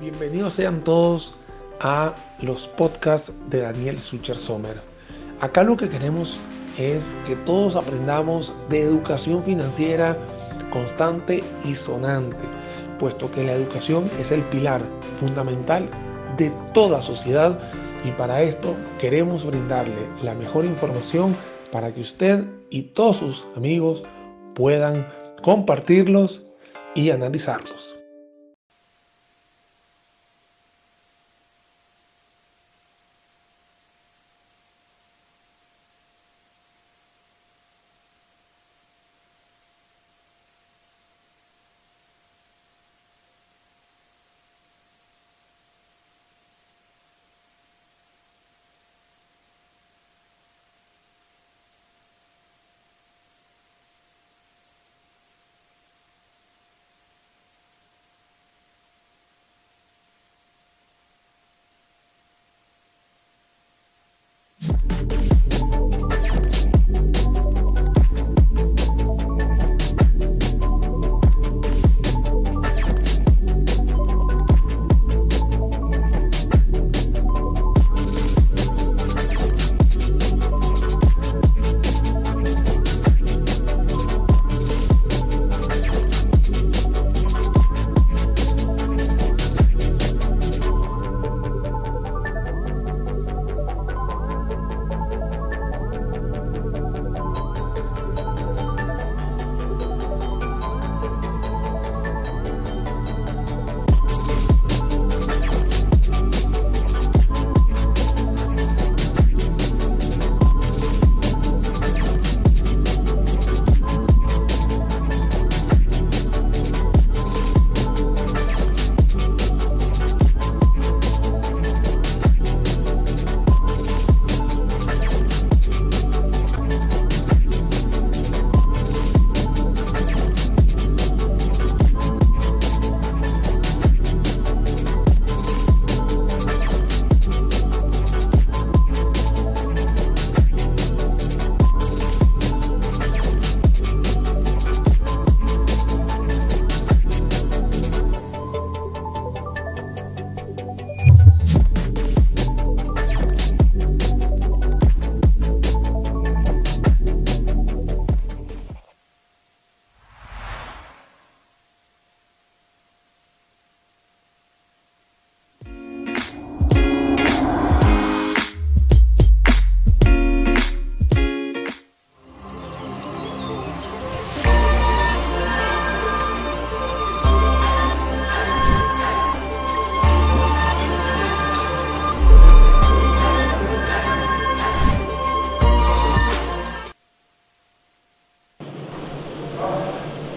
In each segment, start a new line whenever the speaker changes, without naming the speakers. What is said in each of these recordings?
Bienvenidos sean todos a los podcasts de Daniel Sucher Sommer. Acá lo que queremos es que todos aprendamos de educación financiera constante y sonante, puesto que la educación es el pilar fundamental de toda sociedad y para esto queremos brindarle la mejor información para que usted y todos sus amigos puedan compartirlos y analizarlos.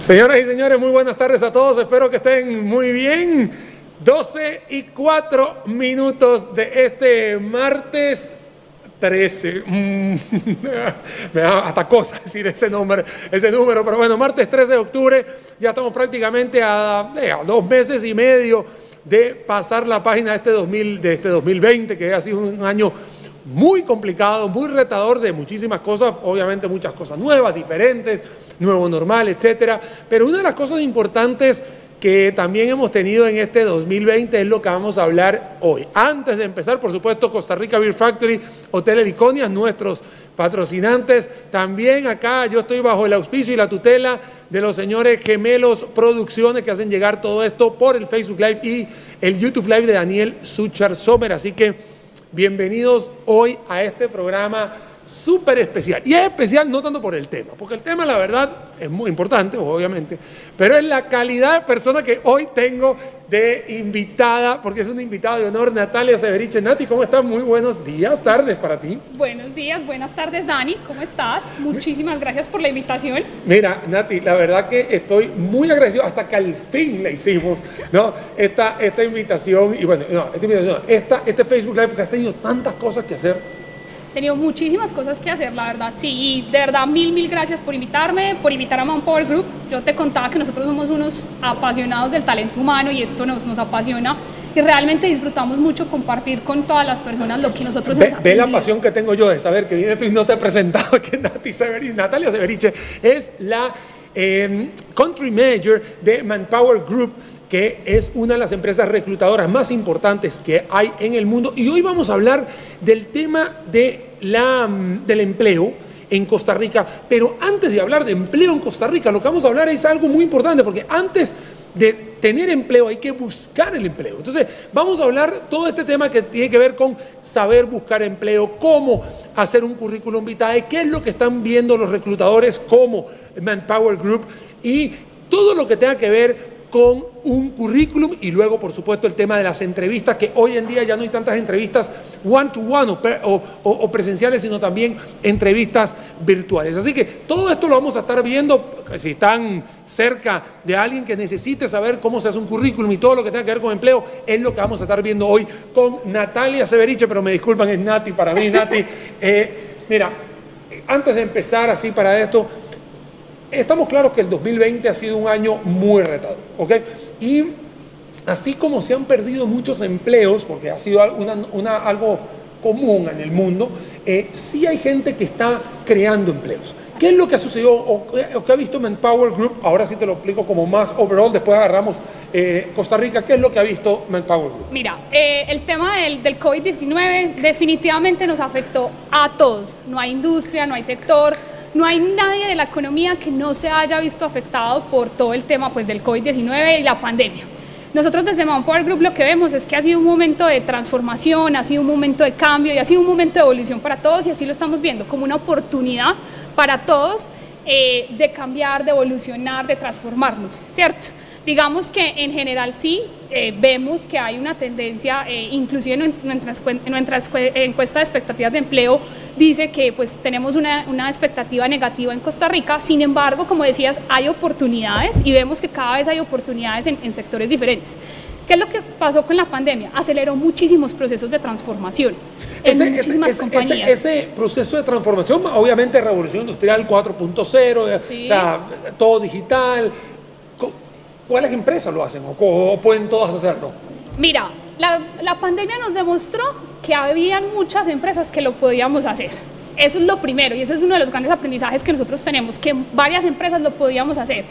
Señoras y señores, muy buenas tardes a todos. Espero que estén muy bien. 12 y 4 minutos de este martes 13. Mm, me da hasta cosa decir ese número, ese número, pero bueno, martes 13 de octubre, ya estamos prácticamente a, eh, a dos meses y medio de pasar la página de este, 2000, de este 2020, que ha sido un año muy complicado, muy retador de muchísimas cosas, obviamente muchas cosas nuevas, diferentes, nuevo normal, etcétera. Pero una de las cosas importantes que también hemos tenido en este 2020 es lo que vamos a hablar hoy. Antes de empezar, por supuesto, Costa Rica Beer Factory, Hotel Heliconias, nuestros patrocinantes. También acá yo estoy bajo el auspicio y la tutela de los señores Gemelos Producciones que hacen llegar todo esto por el Facebook Live y el YouTube Live de Daniel Suchar Sommer. Así que bienvenidos hoy a este programa súper especial. Y es especial no tanto por el tema, porque el tema la verdad es muy importante, obviamente, pero es la calidad de persona que hoy tengo de invitada, porque es una invitada de honor, Natalia Severiche. Nati, ¿cómo estás? Muy buenos días, tardes para ti.
Buenos días, buenas tardes, Dani, ¿cómo estás? Muchísimas gracias por la invitación.
Mira, Nati, la verdad que estoy muy agradecido hasta que al fin le hicimos, ¿no? Esta, esta invitación, y bueno, no, esta invitación, esta, este Facebook Live, porque has tenido tantas cosas que hacer
tenido muchísimas cosas que hacer, la verdad, sí, y de verdad mil, mil gracias por invitarme, por invitar a Manpower Group. Yo te contaba que nosotros somos unos apasionados del talento humano y esto nos, nos apasiona y realmente disfrutamos mucho compartir con todas las personas lo que nosotros
Ve, ve la pasión que tengo yo de saber que viene tú y no te he presentado, que Nati Severi, Natalia Severiche es la eh, Country Manager de Manpower Group que es una de las empresas reclutadoras más importantes que hay en el mundo. Y hoy vamos a hablar del tema de la, mm, del empleo en Costa Rica. Pero antes de hablar de empleo en Costa Rica, lo que vamos a hablar es algo muy importante, porque antes de tener empleo hay que buscar el empleo. Entonces, vamos a hablar todo este tema que tiene que ver con saber buscar empleo, cómo hacer un currículum vitae, qué es lo que están viendo los reclutadores como Manpower Group y todo lo que tenga que ver con un currículum y luego, por supuesto, el tema de las entrevistas, que hoy en día ya no hay tantas entrevistas one-to-one o, presenciales, sino también entrevistas virtuales. Así que todo esto lo vamos a estar viendo, si están cerca de alguien que necesite saber cómo se hace un currículum y todo lo que tenga que ver con empleo, es lo que vamos a estar viendo hoy con Natalia Severiche, pero me disculpan, es Nati para mí, Nati. Eh, mira, antes de empezar así para esto, estamos claros que el 2020 ha sido un año muy retado, ¿ok? Y así como se han perdido muchos empleos, porque ha sido una, algo común en el mundo, eh, sí hay gente que está creando empleos. ¿Qué es lo que ha sucedido o, qué ha visto Manpower Group? Ahora sí te lo explico como más overall, después agarramos eh, Costa Rica. ¿Qué es lo que ha visto Manpower Group?
Mira, eh, el tema del, del COVID-19 definitivamente nos afectó a todos. No hay industria, no hay sector, no hay nadie de la economía que no se haya visto afectado por todo el tema pues, del COVID-19 y la pandemia. Nosotros desde Manpower Group lo que vemos es que ha sido un momento de transformación, ha sido un momento de cambio y ha sido un momento de evolución para todos y así lo estamos viendo como una oportunidad para todos eh, de cambiar, de evolucionar, de transformarnos, ¿cierto? Digamos que en general sí, eh, vemos que hay una tendencia, eh, inclusive en nuestra, encuesta de expectativas de empleo dice que pues tenemos una, expectativa negativa en Costa Rica, sin embargo, como decías, hay oportunidades y vemos que cada vez hay oportunidades en, sectores diferentes. ¿Qué es lo que pasó con la pandemia? Aceleró muchísimos procesos de transformación en
ese, muchísimas compañías. Ese, proceso de transformación, obviamente revolución industrial 4.0, todo digital, ¿Cuáles empresas lo hacen o, pueden todas hacerlo?
Mira, la, la, pandemia nos demostró que habían muchas empresas que lo podíamos hacer. Eso es lo primero y ese es uno de los grandes aprendizajes que nosotros tenemos, que varias empresas lo podíamos hacer.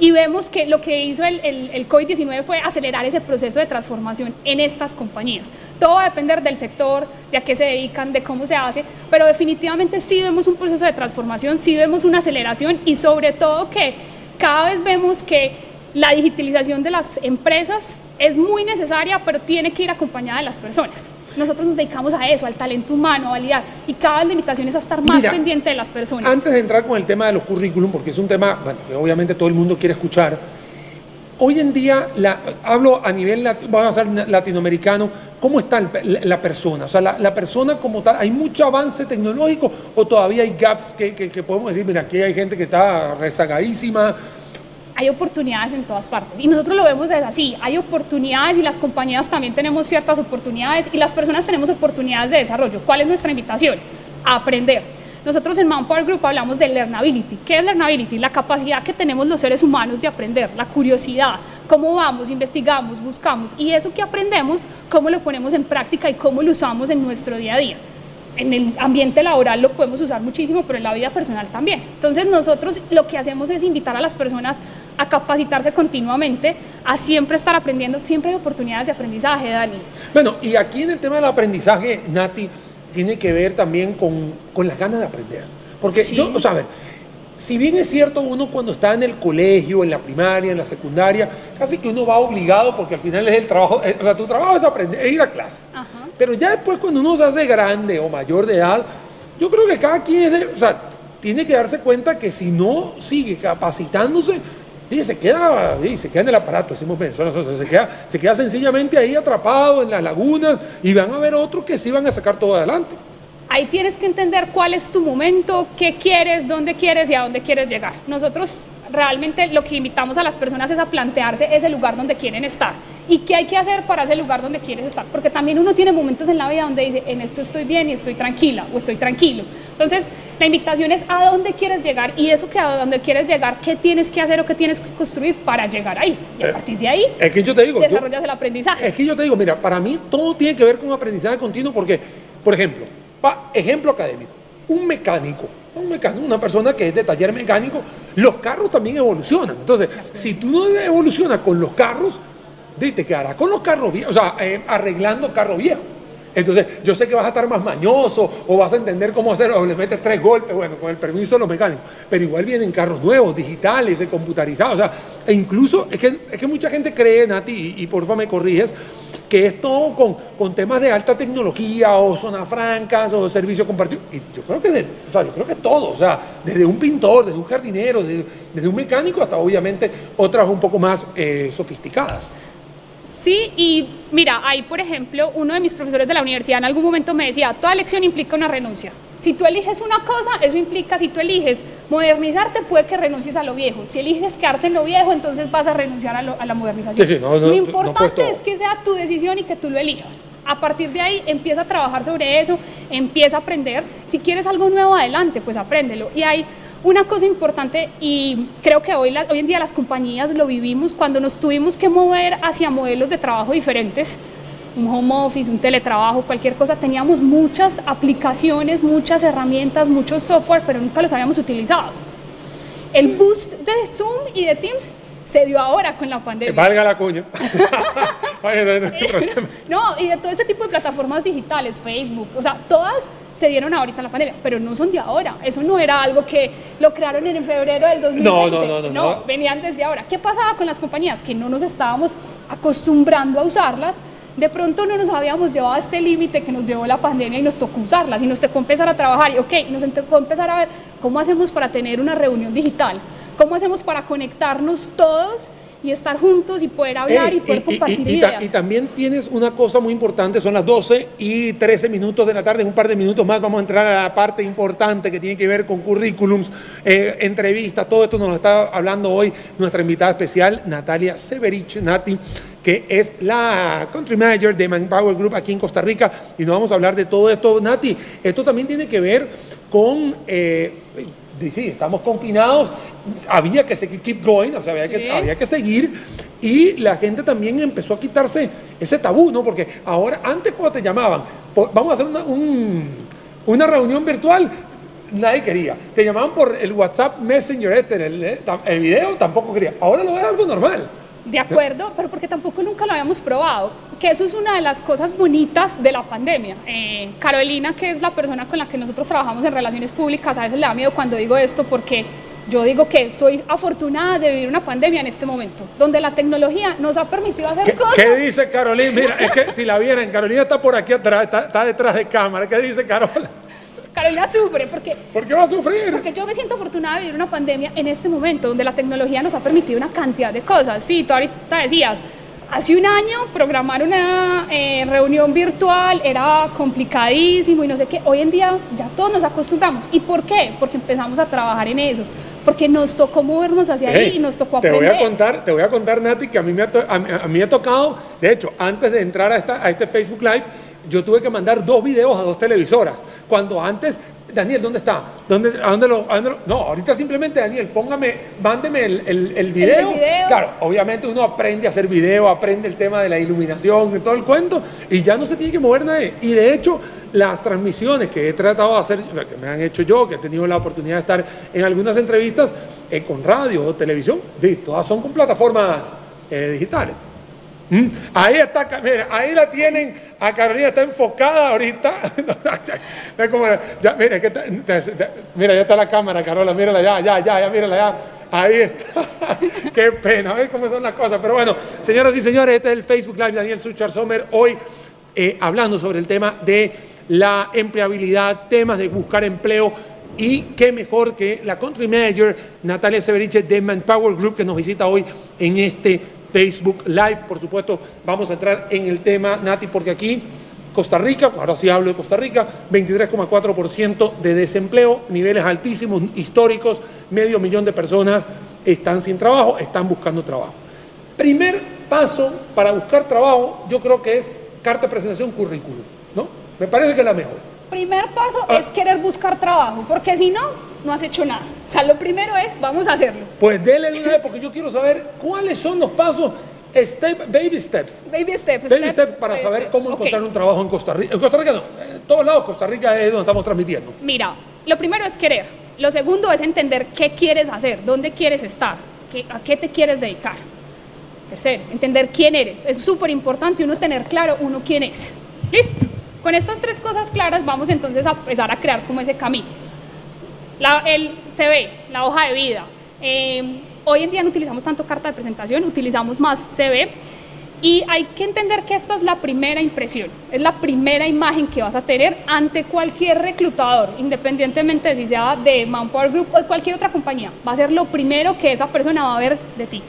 Y vemos que lo que hizo el, el, el COVID-19 fue acelerar ese proceso de transformación en estas compañías. Todo va a depender del sector, de a qué se dedican, de cómo se hace, pero definitivamente sí vemos un proceso de transformación, sí vemos una aceleración y sobre todo que cada vez vemos que la digitalización de las empresas es muy necesaria, pero tiene que ir acompañada de las personas. Nosotros nos dedicamos a eso, al talento humano, a validar, y cada vez la invitación es a estar más pendiente de las personas.
Antes de entrar con el tema de los currículum, porque es un tema bueno, que obviamente todo el mundo quiere escuchar, hoy en día, la, hablo a nivel, vamos a ser latinoamericano, ¿cómo está la, persona? O sea, la, persona como tal, ¿hay mucho avance tecnológico o todavía hay gaps que, que podemos decir, mira, aquí hay gente que está rezagadísima?
Hay oportunidades en todas partes. Y nosotros lo vemos desde así, hay oportunidades y las compañías también tenemos ciertas oportunidades y las personas tenemos oportunidades de desarrollo. ¿Cuál es nuestra invitación? A aprender. Nosotros en Manpower Group hablamos de learnability. ¿Qué es learnability? La capacidad que tenemos los seres humanos de aprender, la curiosidad, cómo vamos, investigamos, buscamos y eso que aprendemos, cómo lo ponemos en práctica y cómo lo usamos en nuestro día a día en el ambiente laboral lo podemos usar muchísimo, pero en la vida personal también. Entonces nosotros lo que hacemos es invitar a las personas a capacitarse continuamente, a siempre estar aprendiendo, siempre hay oportunidades de aprendizaje, Dani.
Bueno, y aquí en el tema del aprendizaje, Nati, tiene que ver también con, con las ganas de aprender. Porque yo, o sea, a ver, si bien es cierto, uno cuando está en el colegio, en la primaria, en la secundaria, casi que uno va obligado porque al final es el trabajo, eh, o sea, tu trabajo es aprender, es ir a clase. Pero ya después cuando uno se hace grande o mayor de edad, yo creo que cada quien o sea, tiene que darse cuenta que si no sigue capacitándose, se queda, se queda en el aparato, decimos se queda, se queda sencillamente ahí atrapado en la laguna y van a ver otros que sí van a sacar todo adelante.
Ahí tienes que entender cuál es tu momento, qué quieres, dónde quieres y a dónde quieres llegar. Nosotros realmente lo que invitamos a las personas es a plantearse ese lugar donde quieren estar y qué hay que hacer para ese lugar donde quieres estar, porque también uno tiene momentos en la vida donde dice, en esto estoy bien y estoy tranquila o estoy tranquilo. Entonces, la invitación es a dónde quieres llegar y eso que a dónde quieres llegar, qué tienes que hacer o qué tienes que construir para llegar ahí. Y a eh, partir de ahí,
es que yo te digo,
desarrollas el aprendizaje.
Es que yo te digo, mira, para mí todo tiene que ver con aprendizaje continuo porque, por ejemplo, ejemplo académico, un mecánico un mecánico, una persona que es de taller mecánico, los carros también evolucionan. Entonces, si tú no evolucionas con los carros, te quedarás con los carros viejos, o sea, eh, arreglando carro viejo. Entonces, yo sé que vas a estar más mañoso o vas a entender cómo hacerlo, o le metes tres golpes, bueno, con el permiso de los mecánicos. Pero igual vienen carros nuevos, digitales, computarizados. O sea, e incluso es que, es que mucha gente cree, Nati, y, y por favor me corriges, que es todo con, con, temas de alta tecnología o zonas francas o servicios compartidos. Y yo creo que, de, o sea, yo creo que todo, o sea, desde un pintor, desde un jardinero, desde, desde un mecánico hasta obviamente otras un poco más eh, sofisticadas.
Sí, y mira, ahí por ejemplo, uno de mis profesores de la universidad en algún momento me decía, toda lección implica una renuncia. Si tú eliges una cosa, eso implica, si tú eliges modernizarte, puede que renuncies a lo viejo. Si eliges quedarte en lo viejo, entonces vas a renunciar a, lo, a la modernización.
Sí, sí, no, no,
lo importante
no
es que sea tu decisión y que tú lo elijas. A partir de ahí empieza a trabajar sobre eso, empieza a aprender. Si quieres algo nuevo adelante, pues apréndelo. Y hay una cosa importante y creo que hoy, la, hoy en día las compañías lo vivimos cuando nos tuvimos que mover hacia modelos de trabajo diferentes, un home office, un teletrabajo, cualquier cosa, teníamos muchas aplicaciones, muchas herramientas, muchos software, pero nunca los habíamos utilizado. El boost de Zoom y de Teams se dio ahora con la pandemia.
Valga la cuña.
no, y de todo ese tipo de plataformas digitales, Facebook, o sea, todas se dieron ahorita en la pandemia, pero no son de ahora. Eso no era algo que lo crearon en febrero del 2020.
No, no, no, no,
no. venían desde ahora. ¿Qué pasaba con las compañías? Que no nos estábamos acostumbrando a usarlas. De pronto no nos habíamos llevado a este límite que nos llevó la pandemia y nos tocó usarlas y nos tocó empezar a trabajar y ok, nos tocó empezar a ver cómo hacemos para tener una reunión digital, cómo hacemos para conectarnos todos y estar juntos y poder hablar y poder compartir
y, y,
ideas.
y, también tienes una cosa muy importante, son las 12 y 13 minutos de la tarde, en un par de minutos más vamos a entrar a la parte importante que tiene que ver con currículums, eh, entrevistas, todo esto nos lo está hablando hoy nuestra invitada especial, Natalia Severich, Nati, que es la Country Manager de Manpower Group aquí en Costa Rica, y nos vamos a hablar de todo esto. Nati, esto también tiene que ver con... Eh, sí, estamos confinados, había que seguir, keep going, o sea, había,
Sí.
que, había que seguir y la gente también empezó a quitarse ese tabú, ¿no? Porque ahora, antes cuando te llamaban, por- vamos a hacer una, un- una reunión virtual, nadie quería. Te llamaban por el WhatsApp Messenger, este, el, el- el video, tampoco quería. Ahora lo es algo normal.
De acuerdo, pero porque tampoco nunca lo habíamos probado, que eso es una de las cosas bonitas de la pandemia. Eh, Carolina, que es la persona con la que nosotros trabajamos en relaciones públicas, a veces le da miedo cuando digo esto porque yo digo que soy afortunada de vivir una pandemia en este momento, donde la tecnología nos ha permitido hacer
¿Qué,
cosas.
qué dice Carolina? Mira, es que si la vieran, Carolina está por aquí atrás, está, está detrás de cámara. ¿Qué dice Carola?
Carolina sufre porque
¿Por qué va a sufrir?
Porque yo me siento afortunada de vivir una pandemia en este momento donde la tecnología nos ha permitido una cantidad de cosas. Sí, tú ahorita decías, hace un año programar una eh, reunión virtual era complicadísimo y no sé qué. Hoy en día ya todos nos acostumbramos. ¿Y por qué? Porque empezamos a trabajar en eso. Porque nos tocó movernos hacia ahí
Hey,
y nos tocó
te
aprender.
voy a contar, te voy a contar, Nati, que a mí me ha, to- a a mí ha tocado, de hecho, antes de entrar a, esta, a este Facebook Live, yo tuve que mandar dos videos a dos televisoras. Cuando antes, Daniel, ¿dónde está? ¿Dónde, a dónde lo, a dónde lo- No, ahorita simplemente, Daniel, póngame, mándeme el, el, el video.
video.
Claro, obviamente uno aprende a hacer video, aprende el tema de la iluminación todo el cuento, y ya no se tiene que mover nadie. Y de hecho, las transmisiones que he tratado de hacer, que me han hecho yo, que he tenido la oportunidad de estar en algunas entrevistas eh, con radio o televisión, de, todas son con plataformas eh, digitales. ¿Mm? Ahí está, mira, ahí la tienen, a Carolina está enfocada ahorita. Mira, mira, ya está la cámara, Carola, mírala ya, ya, ya, ya, mírala ya. Ahí está. Qué pena, ¿ves cómo son las cosas? Pero bueno, señoras y señores, este es el Facebook Live Daniel Suchar Sommer, hoy eh, hablando sobre el tema de la empleabilidad, temas de buscar empleo y qué mejor que la country manager Natalia Severiche de Manpower Group que nos visita hoy en este Facebook Live. Por supuesto, vamos a entrar en el tema, Nati, porque aquí Costa Rica, ahora sí hablo de Costa Rica, 23,4% de desempleo, niveles altísimos, históricos, medio millón de personas están sin trabajo, están buscando trabajo. Primer paso para buscar trabajo, yo creo que es carta de presentación, currículum, ¿no? Me parece que es la mejor.
Primer paso
Ah.
es querer buscar trabajo, porque si no, no has hecho nada. O sea, lo primero es, vamos a hacerlo.
Pues dele de una vez, porque yo quiero saber cuáles son los pasos, step, baby steps.
Baby steps.
Baby
step
steps para saber
step.
cómo encontrar un trabajo en Costa Rica. En Costa Rica no, en todos lados Costa Rica es donde estamos transmitiendo.
Mira, lo primero es querer. Lo segundo es entender qué quieres hacer, dónde quieres estar, qué- a qué te quieres dedicar. Tercero, entender quién eres. Es súper importante uno tener claro uno quién es. Listo. Con estas tres cosas claras vamos entonces a empezar a crear como ese camino. La, el CV, la hoja de vida. Eh, hoy en día no utilizamos tanto carta de presentación, utilizamos más CV. Y hay que entender que esta es la primera impresión, es la primera imagen que vas a tener ante cualquier reclutador, independientemente de si sea de Manpower Group o de cualquier otra compañía. Va a ser lo primero que esa persona va a ver de ti.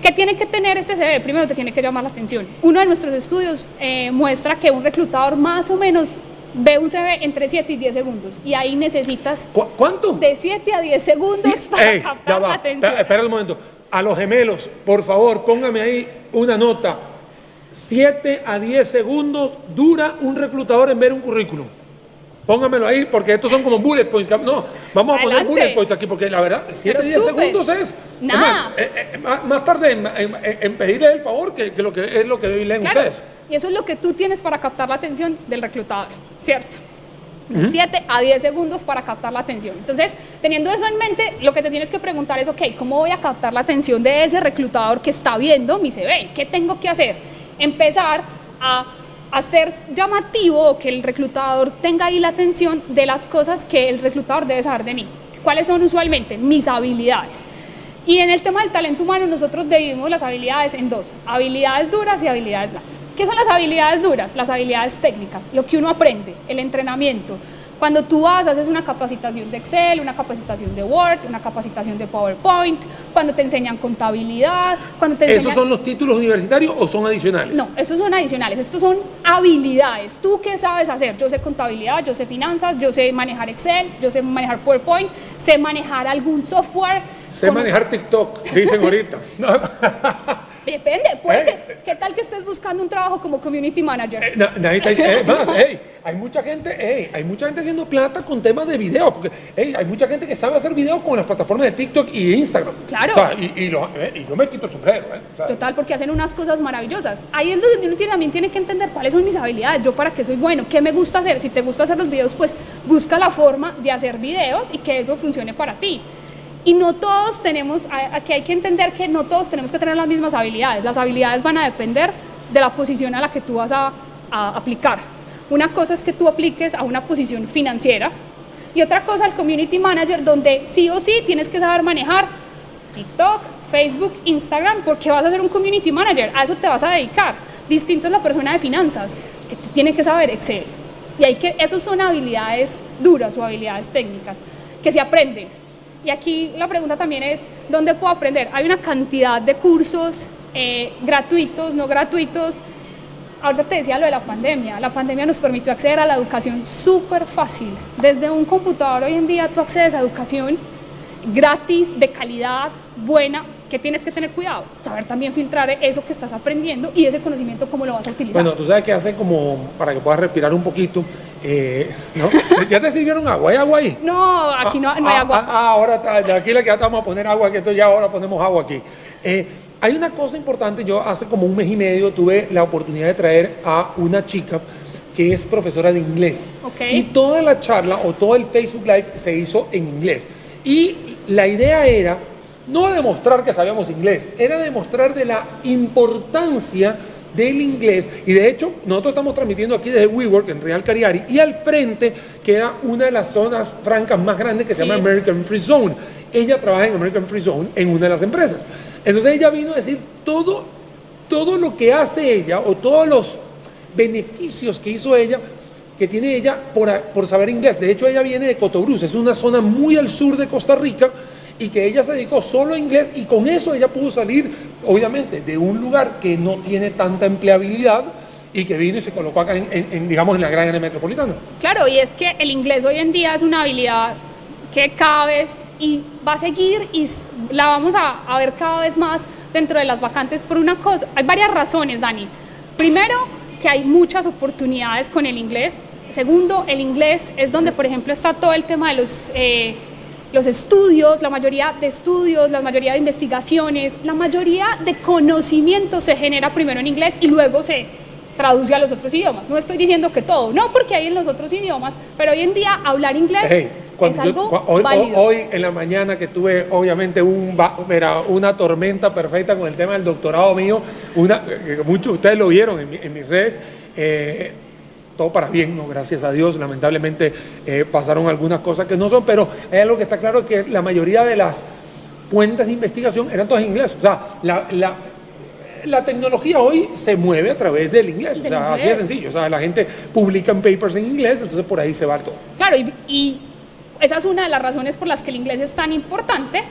¿Qué tiene que tener este CV? Primero te tiene que llamar la atención. Uno de nuestros estudios eh, muestra que un reclutador más o menos ve un CV entre 7 y 10 segundos y ahí necesitas
¿Cuánto?
de 7 a 10 segundos para captar la atención.
Espera un momento. A los gemelos, por favor, póngame ahí una nota. 7 a 10 segundos dura un reclutador en ver un currículum. Póngamelo ahí, porque estos son como bullet points. No, vamos a poner bullet points aquí, porque la verdad, 7 a 10 segundos es.
Nada.
Eh, eh, más, tarde en, pedirle el favor que, lo que es lo que leen ustedes.
Y eso es lo que tú tienes para captar la atención del reclutador, ¿cierto? 7 a 10 segundos para captar la atención. Entonces, teniendo eso en mente, lo que te tienes que preguntar es, ok, ¿cómo voy a captar la atención de ese reclutador que está viendo mi CV? ¿Qué tengo que hacer? Empezar a hacer llamativo que el reclutador tenga ahí la atención de las cosas que el reclutador debe saber de mí. ¿Cuáles son usualmente? Mis habilidades. Y en el tema del talento humano nosotros dividimos las habilidades en dos, habilidades duras y habilidades blandas. ¿Qué son las habilidades duras? Las habilidades técnicas, lo que uno aprende, el entrenamiento. Cuando tú vas, haces una capacitación de Excel, una capacitación de Word, una capacitación de PowerPoint, cuando te enseñan contabilidad, cuando te
¿Esos son los títulos universitarios o son adicionales?
No, esos son adicionales, estos son habilidades. ¿Tú qué sabes hacer? Yo sé contabilidad, yo sé finanzas, yo sé manejar Excel, yo sé manejar PowerPoint, sé manejar algún software.
Sé manejar TikTok, dicen ahorita.
Depende, puede que, ¿qué tal que estés buscando un trabajo como community manager?
Eh, eh, más, hay mucha gente, hay mucha gente haciendo plata con temas de video, porque hay mucha gente que sabe hacer video con las plataformas de TikTok y Instagram.
Claro.
y, yo me quito el sombrero.
Total, porque hacen unas cosas maravillosas. Ahí es donde uno también tiene que entender cuáles son mis habilidades, yo para qué soy bueno, qué me gusta hacer. Si te gusta hacer los videos, pues busca la forma de hacer videos y que eso funcione para ti. Y no todos tenemos, aquí hay que entender que no todos tenemos que tener las mismas habilidades. Las habilidades van a depender de la posición a la que tú vas a, aplicar. Una cosa es que tú apliques a una posición financiera y otra cosa el community manager donde sí o sí tienes que saber manejar TikTok, Facebook, Instagram porque vas a ser un community manager, a eso te vas a dedicar. Distinto es la persona de finanzas que tiene que saber Excel. Y hay que, esos son habilidades duras o habilidades técnicas que se aprenden y aquí la pregunta también es, ¿dónde puedo aprender? Hay una cantidad de cursos eh, gratuitos, no gratuitos. Ahorita te decía lo de la pandemia. La pandemia nos permitió acceder a la educación súper fácil. Desde un computador hoy en día tú accedes a educación gratis, de calidad, buena, que tienes que tener cuidado, saber también filtrar eso que estás aprendiendo y ese conocimiento cómo lo vas a utilizar.
Bueno, tú sabes que hace como para que puedas respirar un poquito, eh, ¿no? ¿Ya te sirvieron agua? ¿Hay agua ahí?
No, aquí no, no hay
ah,
agua.
Ah, ah, ahora aquí le vamos a poner agua, que esto ya ahora ponemos agua aquí. Eh, hay una cosa importante, yo hace como un mes y medio tuve la oportunidad de traer a una chica que es profesora de inglés.
Okay.
Y toda la charla o todo el Facebook Live se hizo en inglés. Y la idea era no demostrar que sabíamos inglés, era demostrar de la importancia del inglés. Y de hecho, nosotros estamos transmitiendo aquí desde WeWork en Real Cariari y al frente queda una de las zonas francas más grandes que se llama American Free Zone. Ella trabaja en American Free Zone en una de las empresas. Entonces ella vino a decir todo, todo lo que hace ella o todos los beneficios que hizo ella que tiene ella por, por saber inglés. De hecho, ella viene de Cotobruz, es una zona muy al sur de Costa Rica y que ella se dedicó solo a inglés y con eso ella pudo salir, obviamente, de un lugar que no tiene tanta empleabilidad y que vino y se colocó acá en, digamos, en la gran área metropolitana.
Claro, y es que el inglés hoy en día es una habilidad que cada vez y va a seguir y la vamos a, a ver cada vez más dentro de las vacantes por una cosa. Hay varias razones, Dani. Primero, que hay muchas oportunidades con el inglés. Segundo, el inglés es donde, por ejemplo, está todo el tema de los... Eh, los estudios, la mayoría de estudios, la mayoría de investigaciones, la mayoría de conocimiento se genera primero en inglés y luego se traduce a los otros idiomas. No estoy diciendo que todo, no porque hay en los otros idiomas, pero hoy en día hablar inglés Es algo
hoy,
válido.
hoy en la mañana que tuve obviamente un, una tormenta perfecta con el tema del doctorado mío, una, que muchos de ustedes lo vieron en, mi- en mis redes, eh, todo para bien, ¿no? gracias a Dios, lamentablemente eh, pasaron algunas cosas que no son, pero hay algo que está claro que la mayoría de las fuentes de investigación eran todas en inglés, o sea, la, la- la tecnología hoy se mueve a través del inglés, o sea, así de
inglés.
sencillo, o sea, la gente publica en papers en inglés, entonces por ahí se va todo.
Claro, y, y esa es una de las razones por las que el inglés es tan importante.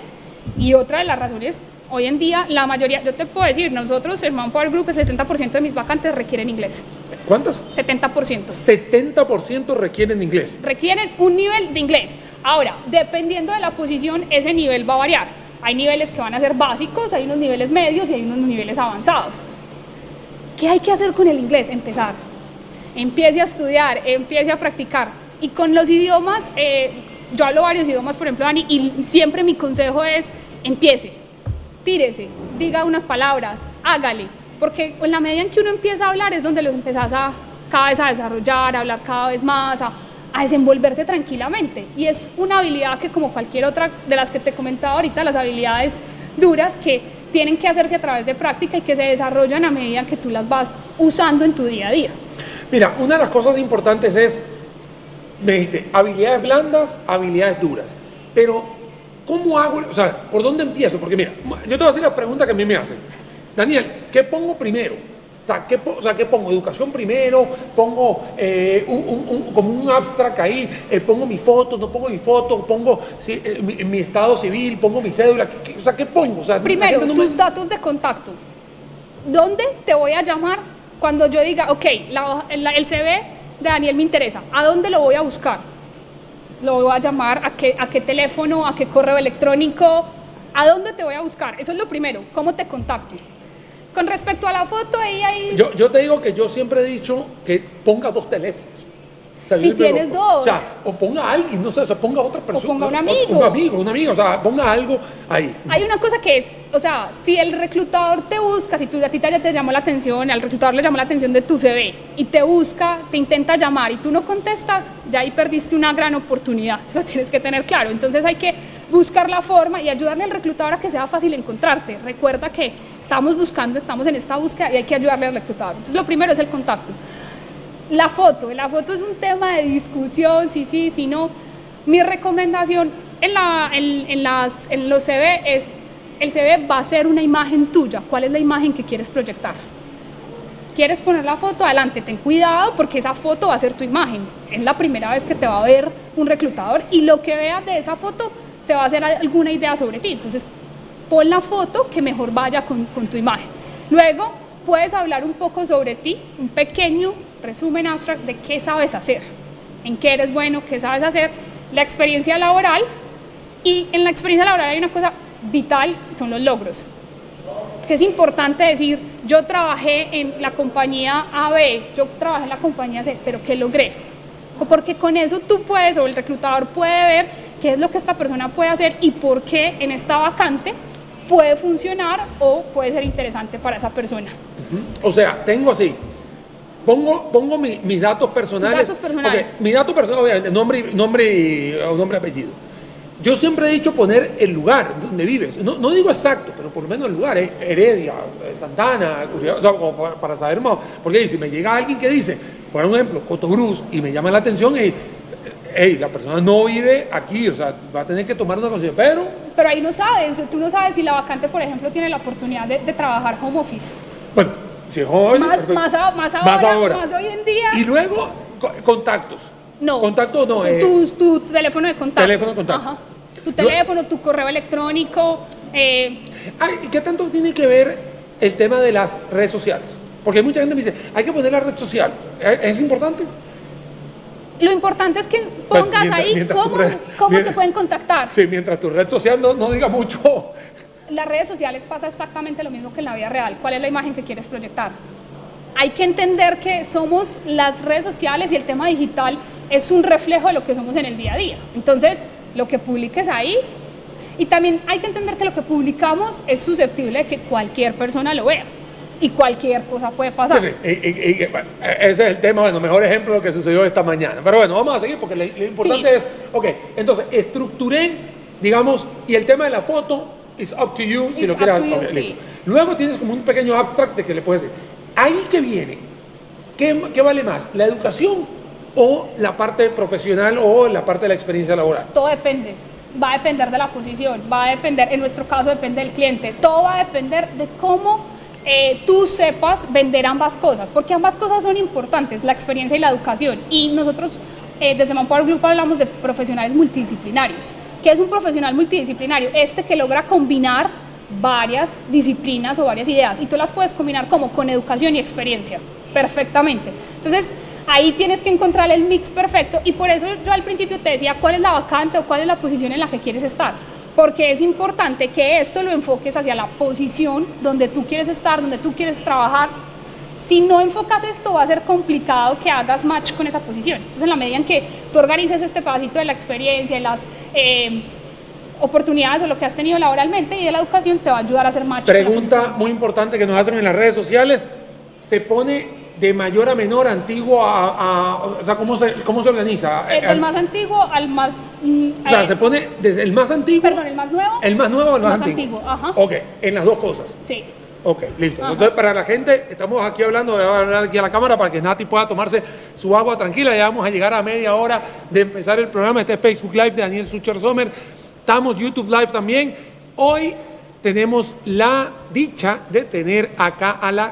Y otra de las razones, hoy en día, la mayoría, yo te puedo decir, nosotros, el Manpower Group, el 70% de mis vacantes requieren inglés.
¿Cuántas?
70%.
70% requieren inglés.
requieren un nivel de inglés. Ahora, dependiendo de la posición, ese nivel va a variar. Hay niveles que van a ser básicos, hay unos niveles medios y hay unos niveles avanzados. ¿Qué hay que hacer con el inglés? Empezar. Empiece a estudiar, empiece a practicar. Y con los idiomas, eh, yo hablo varios idiomas, por ejemplo, Dani, y siempre mi consejo es, empiece, tírese, diga unas palabras, hágale. Porque en la medida en que uno empieza a hablar es donde los empezás a cada vez a desarrollar, a hablar cada vez más, a, a desenvolverte tranquilamente. Y es una habilidad que como cualquier otra de las que te comentaba ahorita, las habilidades duras que tienen que hacerse a través de práctica y que se desarrollan a medida que tú las vas usando en tu día a día.
Mira, una de las cosas importantes es, me dijiste, habilidades blandas, habilidades duras. Pero, ¿cómo hago? O sea, ¿por dónde empiezo? Porque mira, yo te voy a hacer la pregunta que a mí me hacen. Daniel, ¿qué pongo primero? O sea, ¿qué, po- o sea, ¿qué pongo? ¿Educación primero? ¿Pongo eh, un- un- un- como un abstract ahí? Eh, ¿Pongo mi foto? ¿No pongo mi foto? ¿Pongo sí, eh, mi, mi estado civil? ¿Pongo mi cédula? ¿Qué- qué- o sea, ¿qué pongo? O sea, la
Primero,
me-
tus datos de contacto. ¿Dónde te voy a llamar cuando yo diga, ok, la- la- el CV de Daniel me interesa? ¿A dónde lo voy a buscar? Lo voy a llamar, ¿a qué, a qué teléfono? ¿A qué correo electrónico? ¿A dónde te voy a buscar? Eso es lo primero, ¿cómo te contacto? Con respecto a la foto, ahí hay...
Yo, yo te digo que yo siempre he dicho que ponga dos teléfonos. O sea,
Si tienes dos.
O sea, o ponga a alguien, no sé, o sea, ponga a otra persona.
ponga un
o-
amigo.
Un amigo, un amigo, o sea, ponga algo ahí.
Hay una cosa que es, o sea, si el reclutador te busca, si tú, a ti ya te llamó la atención, al reclutador le llamó la atención de tu CV y te busca, te intenta llamar y tú no contestas, ya ahí perdiste una gran oportunidad. Eso lo tienes que tener claro. Entonces hay que buscar la forma y ayudarle al reclutador a que sea fácil encontrarte. Recuerda que estamos buscando, estamos en esta búsqueda y hay que ayudarle al reclutador. Entonces lo primero es el contacto. La foto, la foto es un tema de discusión, sí, sí, sí, no. Mi recomendación en, la, en, en las, en los CV es, el CV va a ser una imagen tuya. ¿Cuál es la imagen que quieres proyectar? ¿Quieres poner la foto? Adelante, ten cuidado porque esa foto va a ser tu imagen. Es la primera vez que te va a ver un reclutador y lo que veas de esa foto se va a hacer alguna idea sobre ti. Entonces, pon la foto que mejor vaya con, con tu imagen. Luego, puedes hablar un poco sobre ti, un pequeño resumen abstract de qué sabes hacer, en qué eres bueno, qué sabes hacer, la experiencia laboral y en la experiencia laboral hay una cosa vital, son los logros. Que es importante decir, yo trabajé en la compañía AB, yo trabajé en la compañía C, pero ¿qué logré? O porque con eso tú puedes, o el reclutador puede ver qué es lo que esta persona puede hacer y por qué en esta vacante puede funcionar o puede ser interesante para esa persona.
O sea, tengo así. Pongo, pongo mi- mis datos personales.
datos personales.
Mi dato personal, obviamente, nombre, nombre, nombre y apellido. Yo siempre he dicho poner el lugar donde vives. No, no digo exacto, pero por lo menos el lugar. ¿eh? Heredia, eh, Santana, o sea, como para, para saber más. Porque si me llega alguien que dice, por ejemplo, Cotobruz, y me llama la atención, y, hey, la persona no vive aquí, o sea, va a tener que tomar una consideración. Pero,
Pero ahí no sabes, tú no sabes si la vacante, por ejemplo, tiene la oportunidad de, de trabajar home office.
bueno, si es joven,
Más, más, a- más ahora,
Más ahora.
más hoy en día.
Y luego, co- contactos.
No.
Contactos no. eh,
tu, tu teléfono de contacto.
Teléfono de contacto.
Ajá. Tu teléfono, tu correo electrónico. eh,
Ay, ¿y qué tanto tiene que ver el tema de las redes sociales? Porque mucha gente me dice, hay que poner la red social. ¿Es importante?
lo importante es que pongas
mientras-
ahí
mientras
cómo,
red-
cómo te pueden contactar.
Sí, mientras tu red social no, no diga mucho.
las redes sociales pasa exactamente lo mismo que en la vida real. ¿Cuál es la imagen que quieres proyectar? Hay que entender que somos las redes sociales y el tema digital es un reflejo de lo que somos en el día a día. Entonces, lo que publiques ahí, y también hay que entender que lo que publicamos es susceptible de que cualquier persona lo vea. y cualquier cosa puede pasar.
Sí, sí, y- y- y, ese es el tema, bueno, mejor ejemplo de lo que sucedió esta mañana. Pero bueno, vamos a seguir porque lo, lo importante
Sí.
es, ok, entonces estructuré, digamos, y el tema de la foto is up to you si
It's
lo quieres.
to you,
ok,
sí.
Luego tienes como un pequeño abstract de que le puedes decir. Ahí que viene, ¿qué, qué vale más? ¿La educación o la parte profesional o la parte de la experiencia laboral?
Todo depende. Va a depender de la posición, va a depender, en nuestro caso depende del cliente. Todo va a depender de cómo eh, tú sepas vender ambas cosas, porque ambas cosas son importantes, la experiencia y la educación. Y nosotros eh, desde Manpower Group hablamos de profesionales multidisciplinarios. ¿Qué es un profesional multidisciplinario? Este que logra combinar varias disciplinas o varias ideas y tú las puedes combinar como con educación y experiencia perfectamente. Entonces, ahí tienes que encontrar el mix perfecto y por eso yo al principio te decía cuál es la vacante o cuál es la posición en la que quieres estar. Porque es importante que esto lo enfoques hacia la posición donde tú quieres estar, donde tú quieres trabajar. Si no enfocas esto, va a ser complicado que hagas match con esa posición. Entonces, en la medida en que tú organices este pedacito de la experiencia, de las eh, oportunidades o lo que has tenido laboralmente y de la educación, te va a ayudar a hacer match.
Pregunta muy importante que nos hacen en las redes sociales. ¿Se pone de mayor a menor, antiguo a... a- o sea, ¿cómo se, cómo se organiza?
Eh, del más antiguo al más. mm,
o sea,
eh,
se pone desde el más antiguo...
Perdón, el más nuevo.
¿El más nuevo el más,
Más
antiguo?
antiguo, ajá.
Ok, en las dos cosas.
Sí.
Ok, listo.
Ajá.
Entonces, para la gente, estamos aquí hablando, voy a hablar aquí a la cámara para que Nati pueda tomarse su agua tranquila. Ya vamos a llegar a media hora de empezar el programa. Este es Facebook Live de Daniel Sucher Sommer. Estamos YouTube Live también. Hoy tenemos la dicha de tener acá a la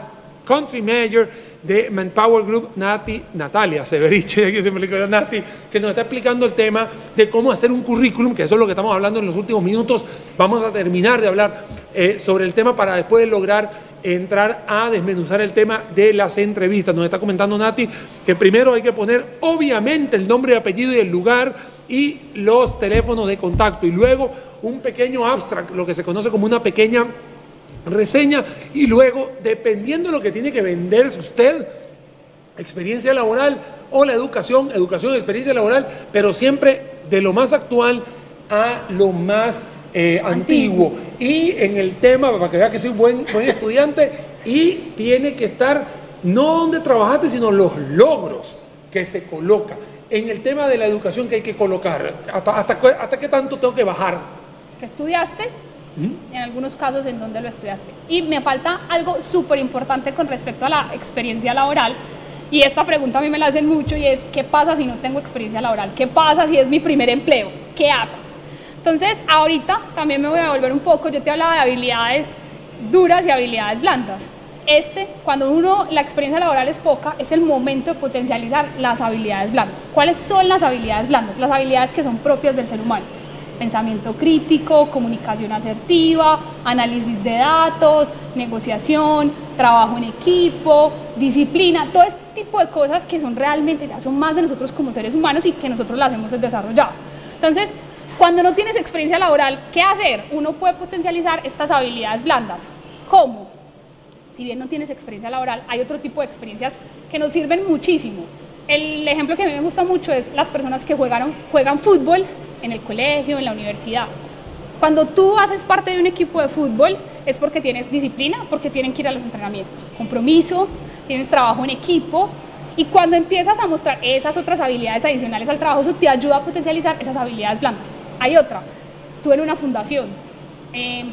Country Manager de Manpower Group, Nati, Natalia Severiche, que siempre le digo Nati, que nos está explicando el tema de cómo hacer un currículum, que eso es lo que estamos hablando en los últimos minutos. Vamos a terminar de hablar eh, sobre el tema para después lograr entrar a desmenuzar el tema de las entrevistas. Nos está comentando Nati que primero hay que poner obviamente el nombre y apellido y el lugar y los teléfonos de contacto y luego un pequeño abstract, lo que se conoce como una pequeña reseña y luego, dependiendo de lo que tiene que venderse usted, experiencia laboral o la educación, educación, experiencia laboral, pero siempre de lo más actual a lo más eh, antiguo. Y en el tema, para que vea que soy buen, buen estudiante, y tiene que estar no donde trabajaste, sino los logros que se coloca. En el tema de la educación que hay que colocar, ¿hasta, hasta, hasta qué tanto tengo que bajar?
que estudiaste, en algunos casos en donde lo estudiaste. Y me falta algo súper importante con respecto a la experiencia laboral. Y esta pregunta a mí me la hacen mucho y es, ¿qué pasa si no tengo experiencia laboral? ¿Qué pasa si es mi primer empleo? ¿Qué hago? Entonces, ahorita también me voy a volver un poco, yo te hablaba de habilidades duras y habilidades blandas. Este, cuando uno, la experiencia laboral es poca, es el momento de potencializar las habilidades blandas. ¿Cuáles son las habilidades blandas? Las habilidades que son propias del ser humano pensamiento crítico, comunicación asertiva, análisis de datos, negociación, trabajo en equipo, disciplina, todo este tipo de cosas que son realmente ya son más de nosotros como seres humanos y que nosotros las hemos desarrollado. Entonces, cuando no tienes experiencia laboral, ¿qué hacer? Uno puede potencializar estas habilidades blandas. ¿Cómo? si bien no tienes experiencia laboral, hay otro tipo de experiencias que nos sirven muchísimo. El ejemplo que a mí me gusta mucho es las personas que juegaron, juegan fútbol en el colegio, en la universidad. Cuando tú haces parte de un equipo de fútbol es porque tienes disciplina, porque tienen que ir a los entrenamientos, compromiso, tienes trabajo en equipo y cuando empiezas a mostrar esas otras habilidades adicionales al trabajo, eso te ayuda a potencializar esas habilidades blandas. Hay otra, estuve en una fundación, eh,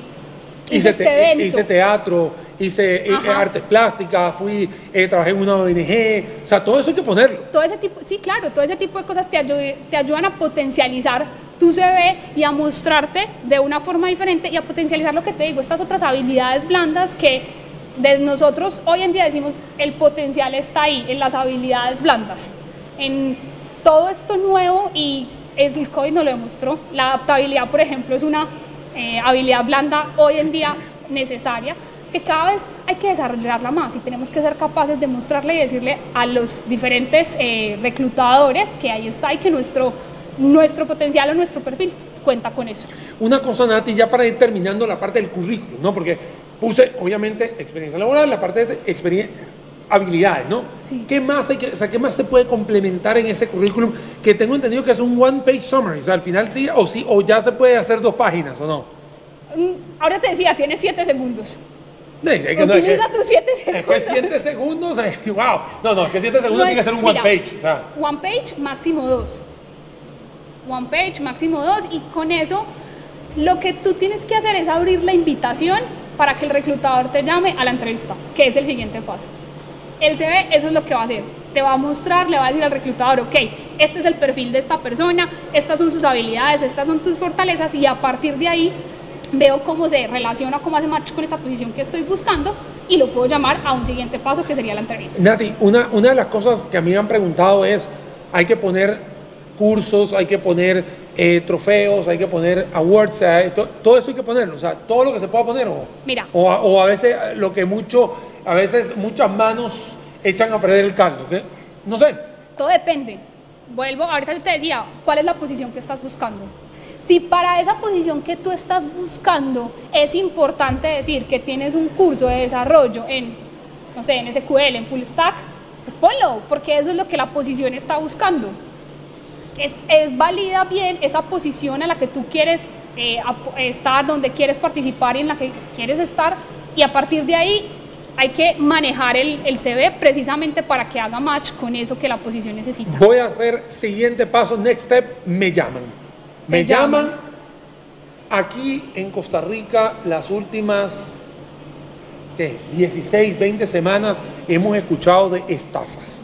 hice
Hice,
este
te- hice teatro, hice eh,
Ajá.
artes plásticas, fui, eh, trabajé en una ONG, o sea, todo eso hay que ponerlo.
todo ese tipo, sí, claro, todo ese tipo de cosas te, ayu- te ayudan a potencializar tu CV y a mostrarte de una forma diferente y a potencializar lo que te digo, estas otras habilidades blandas que de nosotros hoy en día decimos el potencial está ahí, en las habilidades blandas, en todo esto nuevo y es, el COVID nos lo demostró, la adaptabilidad, por ejemplo, es una eh, habilidad blanda hoy en día necesaria que cada vez hay que desarrollarla más y tenemos que ser capaces de mostrarle y decirle a los diferentes eh, reclutadores que ahí está y que nuestro, nuestro potencial o nuestro perfil cuenta con eso.
Una cosa, Nati, ya para ir terminando la parte del currículum, ¿no? Porque puse, obviamente, experiencia laboral, la parte de experiencia, habilidades, ¿no?
Sí.
¿Qué más hay que, o sea, qué más se puede complementar en ese currículum? Que tengo entendido que es un one page summary, o sea, al final sí o sí, o ya se puede hacer dos páginas, ¿o no?
Mm, Ahora te decía, tienes siete segundos. Utiliza tus 7
segundos. Es que 7 segundos, wow. No, no, es que 7 segundos tiene que ser un one page. O sea.
One page, máximo 2. One page, máximo 2. Y con eso, lo que tú tienes que hacer es abrir la invitación para que el reclutador te llame a la entrevista, que es el siguiente paso. El CV, eso es lo que va a hacer. Te va a mostrar, le va a decir al reclutador, ok, este es el perfil de esta persona, estas son sus habilidades, estas son tus fortalezas y a partir de ahí veo cómo se relaciona, cómo hace match con esa posición que estoy buscando y lo puedo llamar a un siguiente paso que sería la entrevista.
Nati, una, una de las cosas que a mí me han preguntado es, hay que poner cursos, hay que poner eh, trofeos, hay que poner awards, todo eso hay que ponerlo, o sea, todo lo que se pueda poner. O,
Mira.
O, o, a veces lo que mucho, a veces muchas manos echan a perder el caldo, ¿qué? No sé.
Todo depende. Vuelvo, ahorita yo te decía, ¿cuál es la posición que estás buscando? Si para esa posición que tú estás buscando es importante decir que tienes un curso de desarrollo en, no sé, en SQL, en Full Stack, pues ponlo, porque eso es lo que la posición está buscando. Es, es válida bien esa posición a la que tú quieres eh, estar, donde quieres participar y en la que quieres estar, y a partir de ahí hay que manejar el, el, CV precisamente para que haga match con eso que la posición necesita.
Voy a hacer siguiente paso, next step, me llaman. Me llaman aquí en Costa Rica las últimas 16, 20 semanas hemos escuchado de estafas.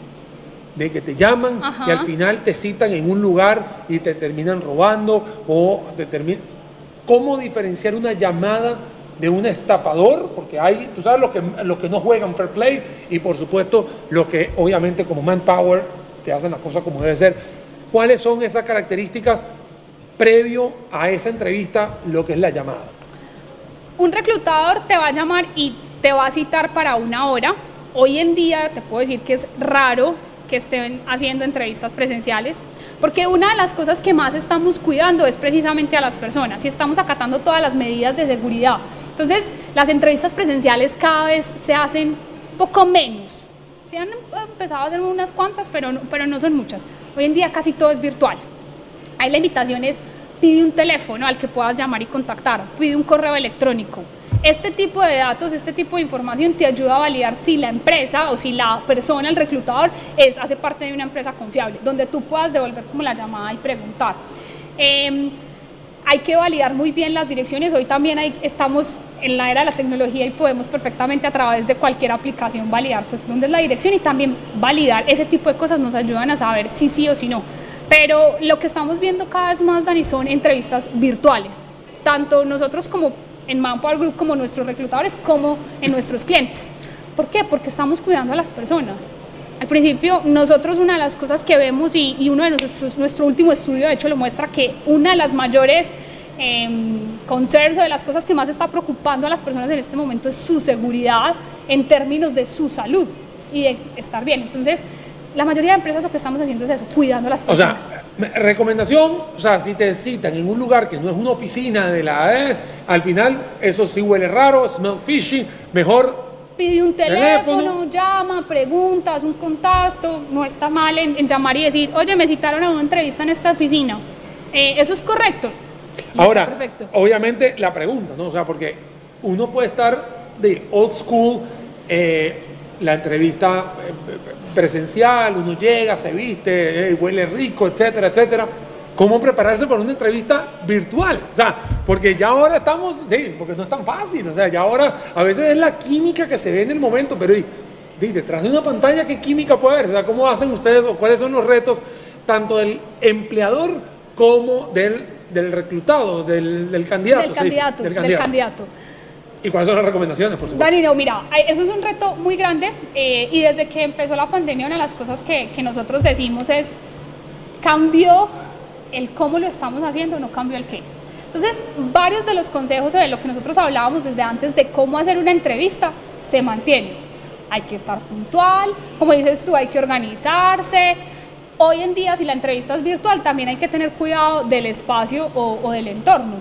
De que te llaman y al final te citan en un lugar y te terminan robando o te terminan... ¿Cómo diferenciar una llamada de un estafador? Porque hay, tú sabes, los que, los que no juegan fair play y por supuesto los que obviamente como manpower te hacen las cosas como debe ser. ¿Cuáles son esas características previo a esa entrevista lo que es la llamada?
Un reclutador te va a llamar y te va a citar para una hora. Hoy en día te puedo decir que es raro que estén haciendo entrevistas presenciales, porque una de las cosas que más estamos cuidando es precisamente a las personas y estamos acatando todas las medidas de seguridad. Entonces, las entrevistas presenciales cada vez se hacen poco menos. Se han empezado a hacer unas cuantas, pero no, pero no son muchas. Hoy en día casi todo es virtual. Ahí la invitación es, pide un teléfono al que puedas llamar y contactar, pide un correo electrónico. Este tipo de datos, este tipo de información te ayuda a validar si la empresa o si la persona, el reclutador, es, hace parte de una empresa confiable, donde tú puedas devolver como la llamada y preguntar. Em, hay que validar muy bien las direcciones. Hoy también estamos en la era de la tecnología y podemos perfectamente a través de cualquier aplicación validar pues dónde es la dirección y también validar ese tipo de cosas nos ayudan a saber si sí o si no. Pero lo que estamos viendo cada vez más, Dani, son entrevistas virtuales, tanto nosotros como en Manpower Group, como nuestros reclutadores, como en nuestros clientes. ¿Por qué? Porque estamos cuidando a las personas. Al principio, nosotros una de las cosas que vemos, y, uno de nuestros, nuestro último estudio de hecho lo muestra, que una de las mayores eh, concerns o de las cosas que más está preocupando a las personas en este momento es su seguridad en términos de su salud y de estar bien. Entonces, la mayoría de empresas lo que estamos haciendo es eso, cuidando a las personas.
O sea, recomendación, o sea, si te citan en un lugar que no es una oficina de la eh, al final eso sí huele raro, smell fishy, mejor
pide un teléfono, llama, preguntas, un contacto, no está mal en, llamar y decir, oye, me citaron a una entrevista en esta oficina. Eh, eso es correcto.
Ahora, obviamente la pregunta, ¿no? O sea, porque uno puede estar de old school, eh, la entrevista eh, presencial, uno llega, se viste, eh, huele rico, etcétera, etcétera. ¿Cómo prepararse para una entrevista virtual? O sea, porque ya ahora estamos, porque no es tan fácil, o sea, ya ahora a veces es la química que se ve en el momento, pero detrás de una pantalla, ¿qué química puede haber? O sea, ¿cómo hacen ustedes o cuáles son los retos tanto del empleador como del, del reclutado, del, candidato?
Del candidato, del candidato.
¿Y cuáles son las recomendaciones, por supuesto?
Dani, mira, eso es un reto muy grande eh, y desde que empezó la pandemia una de las cosas que, que nosotros decimos es, cambió el cómo lo estamos haciendo, no cambió el qué. Entonces, varios de los consejos de lo que nosotros hablábamos desde antes de cómo hacer una entrevista se mantienen. Hay que estar puntual, como dices tú, hay que organizarse. Hoy en día, si la entrevista es virtual, también hay que tener cuidado del espacio o, o del entorno.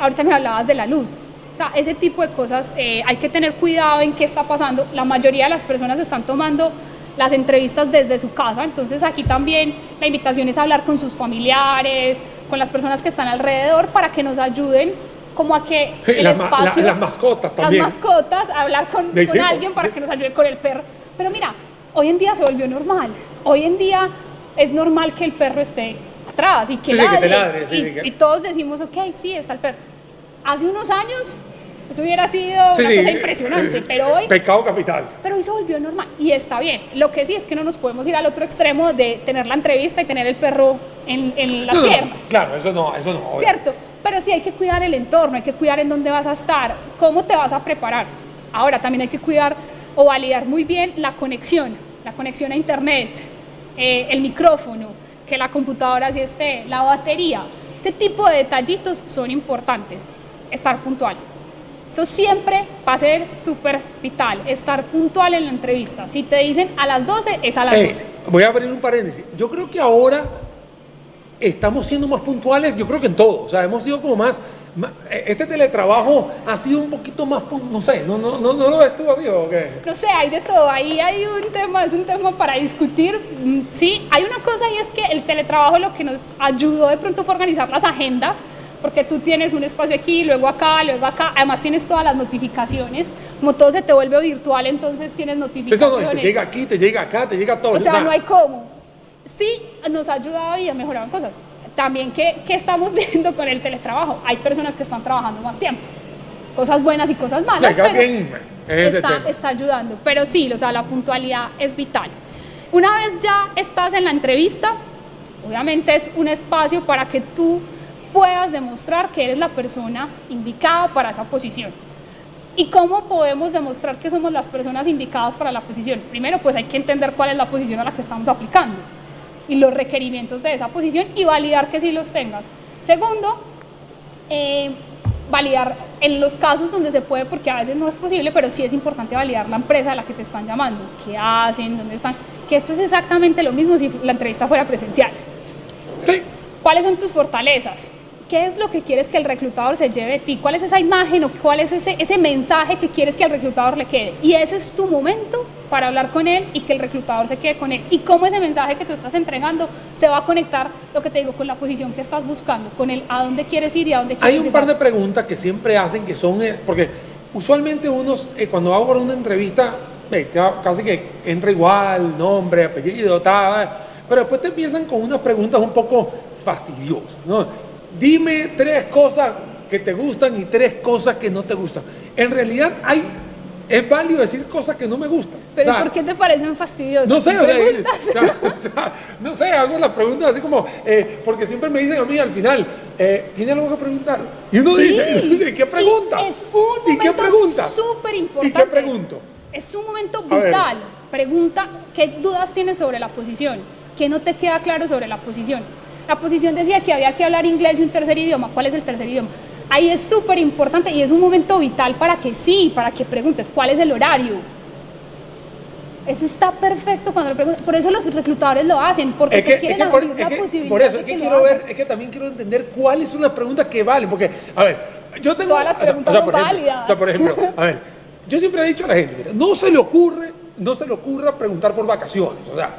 Ahorita me hablabas de la luz o sea, ese tipo de cosas eh, hay que tener cuidado en qué está pasando. La mayoría de las personas están tomando las entrevistas desde su casa, entonces aquí también la invitación es hablar con sus familiares, con las personas que están alrededor para que nos ayuden como a que el
las, ma- la-
espacio...
las mascotas también.
Las mascotas, hablar con, con
sí,
alguien para
sí.
que nos ayude con el perro. Pero mira, hoy en día se volvió normal. Hoy en día es normal que el perro esté atrás y que
Sí, sí, que
ladre.
ladre,
y,
que-
y todos decimos, ok, sí, está el perro. Hace unos años eso hubiera sido
Sí,
una
sí,
cosa
eh,
impresionante, pero hoy
Pecado capital.
pero hoy se volvió normal y está bien. Lo que sí es que no nos podemos ir al otro extremo de tener la entrevista y tener el perro en, en las
no,
piernas.
claro, eso no, eso no.
¿Cierto? Pero sí hay que cuidar el entorno, hay que cuidar en dónde vas a estar, cómo te vas a preparar. Ahora también hay que cuidar o validar muy bien la conexión, la conexión a internet, eh, el micrófono, que la computadora sí esté, la batería. Ese tipo de detallitos son importantes. Estar puntual. Eso siempre va a ser súper vital, estar puntual en la entrevista. Si te dicen a las 12, es a las
Ey,
12.
voy a abrir un paréntesis. Yo creo que ahora estamos siendo más puntuales, yo creo que en todo. O sea, hemos sido como más. más- este teletrabajo ha sido un poquito más. No sé, ¿no, no, no, no lo ves tú así o qué?
No sé, hay de todo. Ahí hay un tema, es un tema para discutir. Mm, Sí, hay una cosa y es que el teletrabajo lo que nos ayudó de pronto fue organizar las agendas, porque tú tienes un espacio aquí, luego acá, luego acá. Además tienes todas las notificaciones. Como todo se te vuelve virtual, entonces tienes
Pues no,
notificaciones.
no, te llega aquí, te llega acá, te llega todo.
O sea,
sea,
no hay cómo. Sí, nos ha ayudado y ha mejorado cosas. También, ¿qué, qué estamos viendo con el teletrabajo? Hay personas que están trabajando más tiempo. Cosas buenas y cosas malas, pero
ese
está, está ayudando. Pero sí, o sea, la puntualidad es vital. Una vez ya estás en la entrevista, obviamente es un espacio para que tú puedas demostrar que eres la persona indicada para esa posición. ¿Y cómo podemos demostrar que somos las personas indicadas para la posición? Primero, pues hay que entender cuál es la posición a la que estamos aplicando y los requerimientos de esa posición y validar que sí los tengas. Segundo, eh, validar en los casos donde se puede, porque a veces no es posible, pero sí es importante validar la empresa a la que te están llamando, qué hacen, dónde están, que esto es exactamente lo mismo si la entrevista fuera presencial.
Sí.
¿Cuáles son tus fortalezas? ¿Qué es lo que quieres que el reclutador se lleve de ti? ¿Cuál es esa imagen o cuál es ese, ese mensaje que quieres que al reclutador le quede? Y ese es tu momento para hablar con él y que el reclutador se quede con él. Y cómo ese mensaje que tú estás entregando se va a conectar, lo que te digo, con la posición que estás buscando, con el a dónde quieres ir y a dónde quieres
Hay un par de preguntas que siempre hacen que son, eh, porque usualmente unos, eh, cuando va por una entrevista, eh, casi que entra igual, nombre, apellido, tal, pero después te empiezan con unas preguntas un poco fastidiosas, ¿no? Dime tres cosas que te gustan y tres cosas que no te gustan. En realidad hay, es válido decir cosas que no me gustan.
Pero
O sea,
¿por qué te parecen fastidiosas?
no sé, o sea, o sea, no sé, hago las preguntas así como, eh, porque siempre me dicen a mí al final, eh, ¿tiene algo que preguntar? Y uno
Sí.
dice, ¿y qué pregunta?
Y es un
¿Y qué
momento
pregunta?
súper
¿Y
importante.
qué pregunto?
Es un momento vital. Pregunta qué dudas tienes sobre la posición, qué no te queda claro sobre la posición. La posición decía que había que hablar inglés y un tercer idioma. ¿Cuál es el tercer idioma? Ahí es súper importante y es un momento vital para que sí, para que preguntes cuál es el horario. Eso está perfecto cuando lo preguntas. Por eso los reclutadores lo hacen, porque
Es
te
que, es
quieren
por, es
la
que
posibilidad
por eso,
de
es que quiero ver, es que también quiero entender cuáles son las preguntas que valen, porque, a ver, yo tengo...
Todas las
o sea,
preguntas
o sea,
son
por ejemplo,
válidas.
O sea, por ejemplo, a ver, yo siempre he dicho a la gente, mira, no se le ocurre, no se le ocurra preguntar por vacaciones, o sea,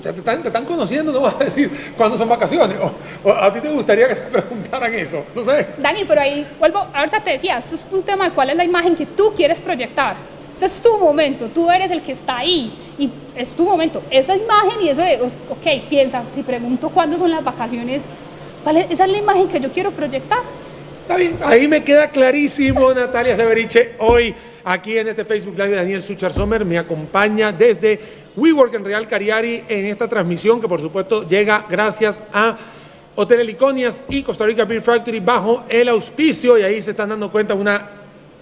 te están, te están conociendo, no vas a decir cuándo son vacaciones, o, o a ti te gustaría que te preguntaran eso, no sé.
Dani, pero ahí vuelvo, ahorita te decía, esto es un tema de cuál es la imagen que tú quieres proyectar. Este es tu momento, tú eres el que está ahí y es tu momento. Esa imagen y eso de, ok, piensa, si pregunto cuándo son las vacaciones, ¿cuál es- esa es la imagen que yo quiero proyectar.
Está bien, ahí me queda clarísimo Natalia Severiche. Hoy aquí en este Facebook Live de Daniel Suchar Sommer me acompaña desde WeWork en Real Cariari en esta transmisión que por supuesto llega gracias a Hotel Heliconias y Costa Rica Beer Factory bajo el auspicio y ahí se están dando cuenta una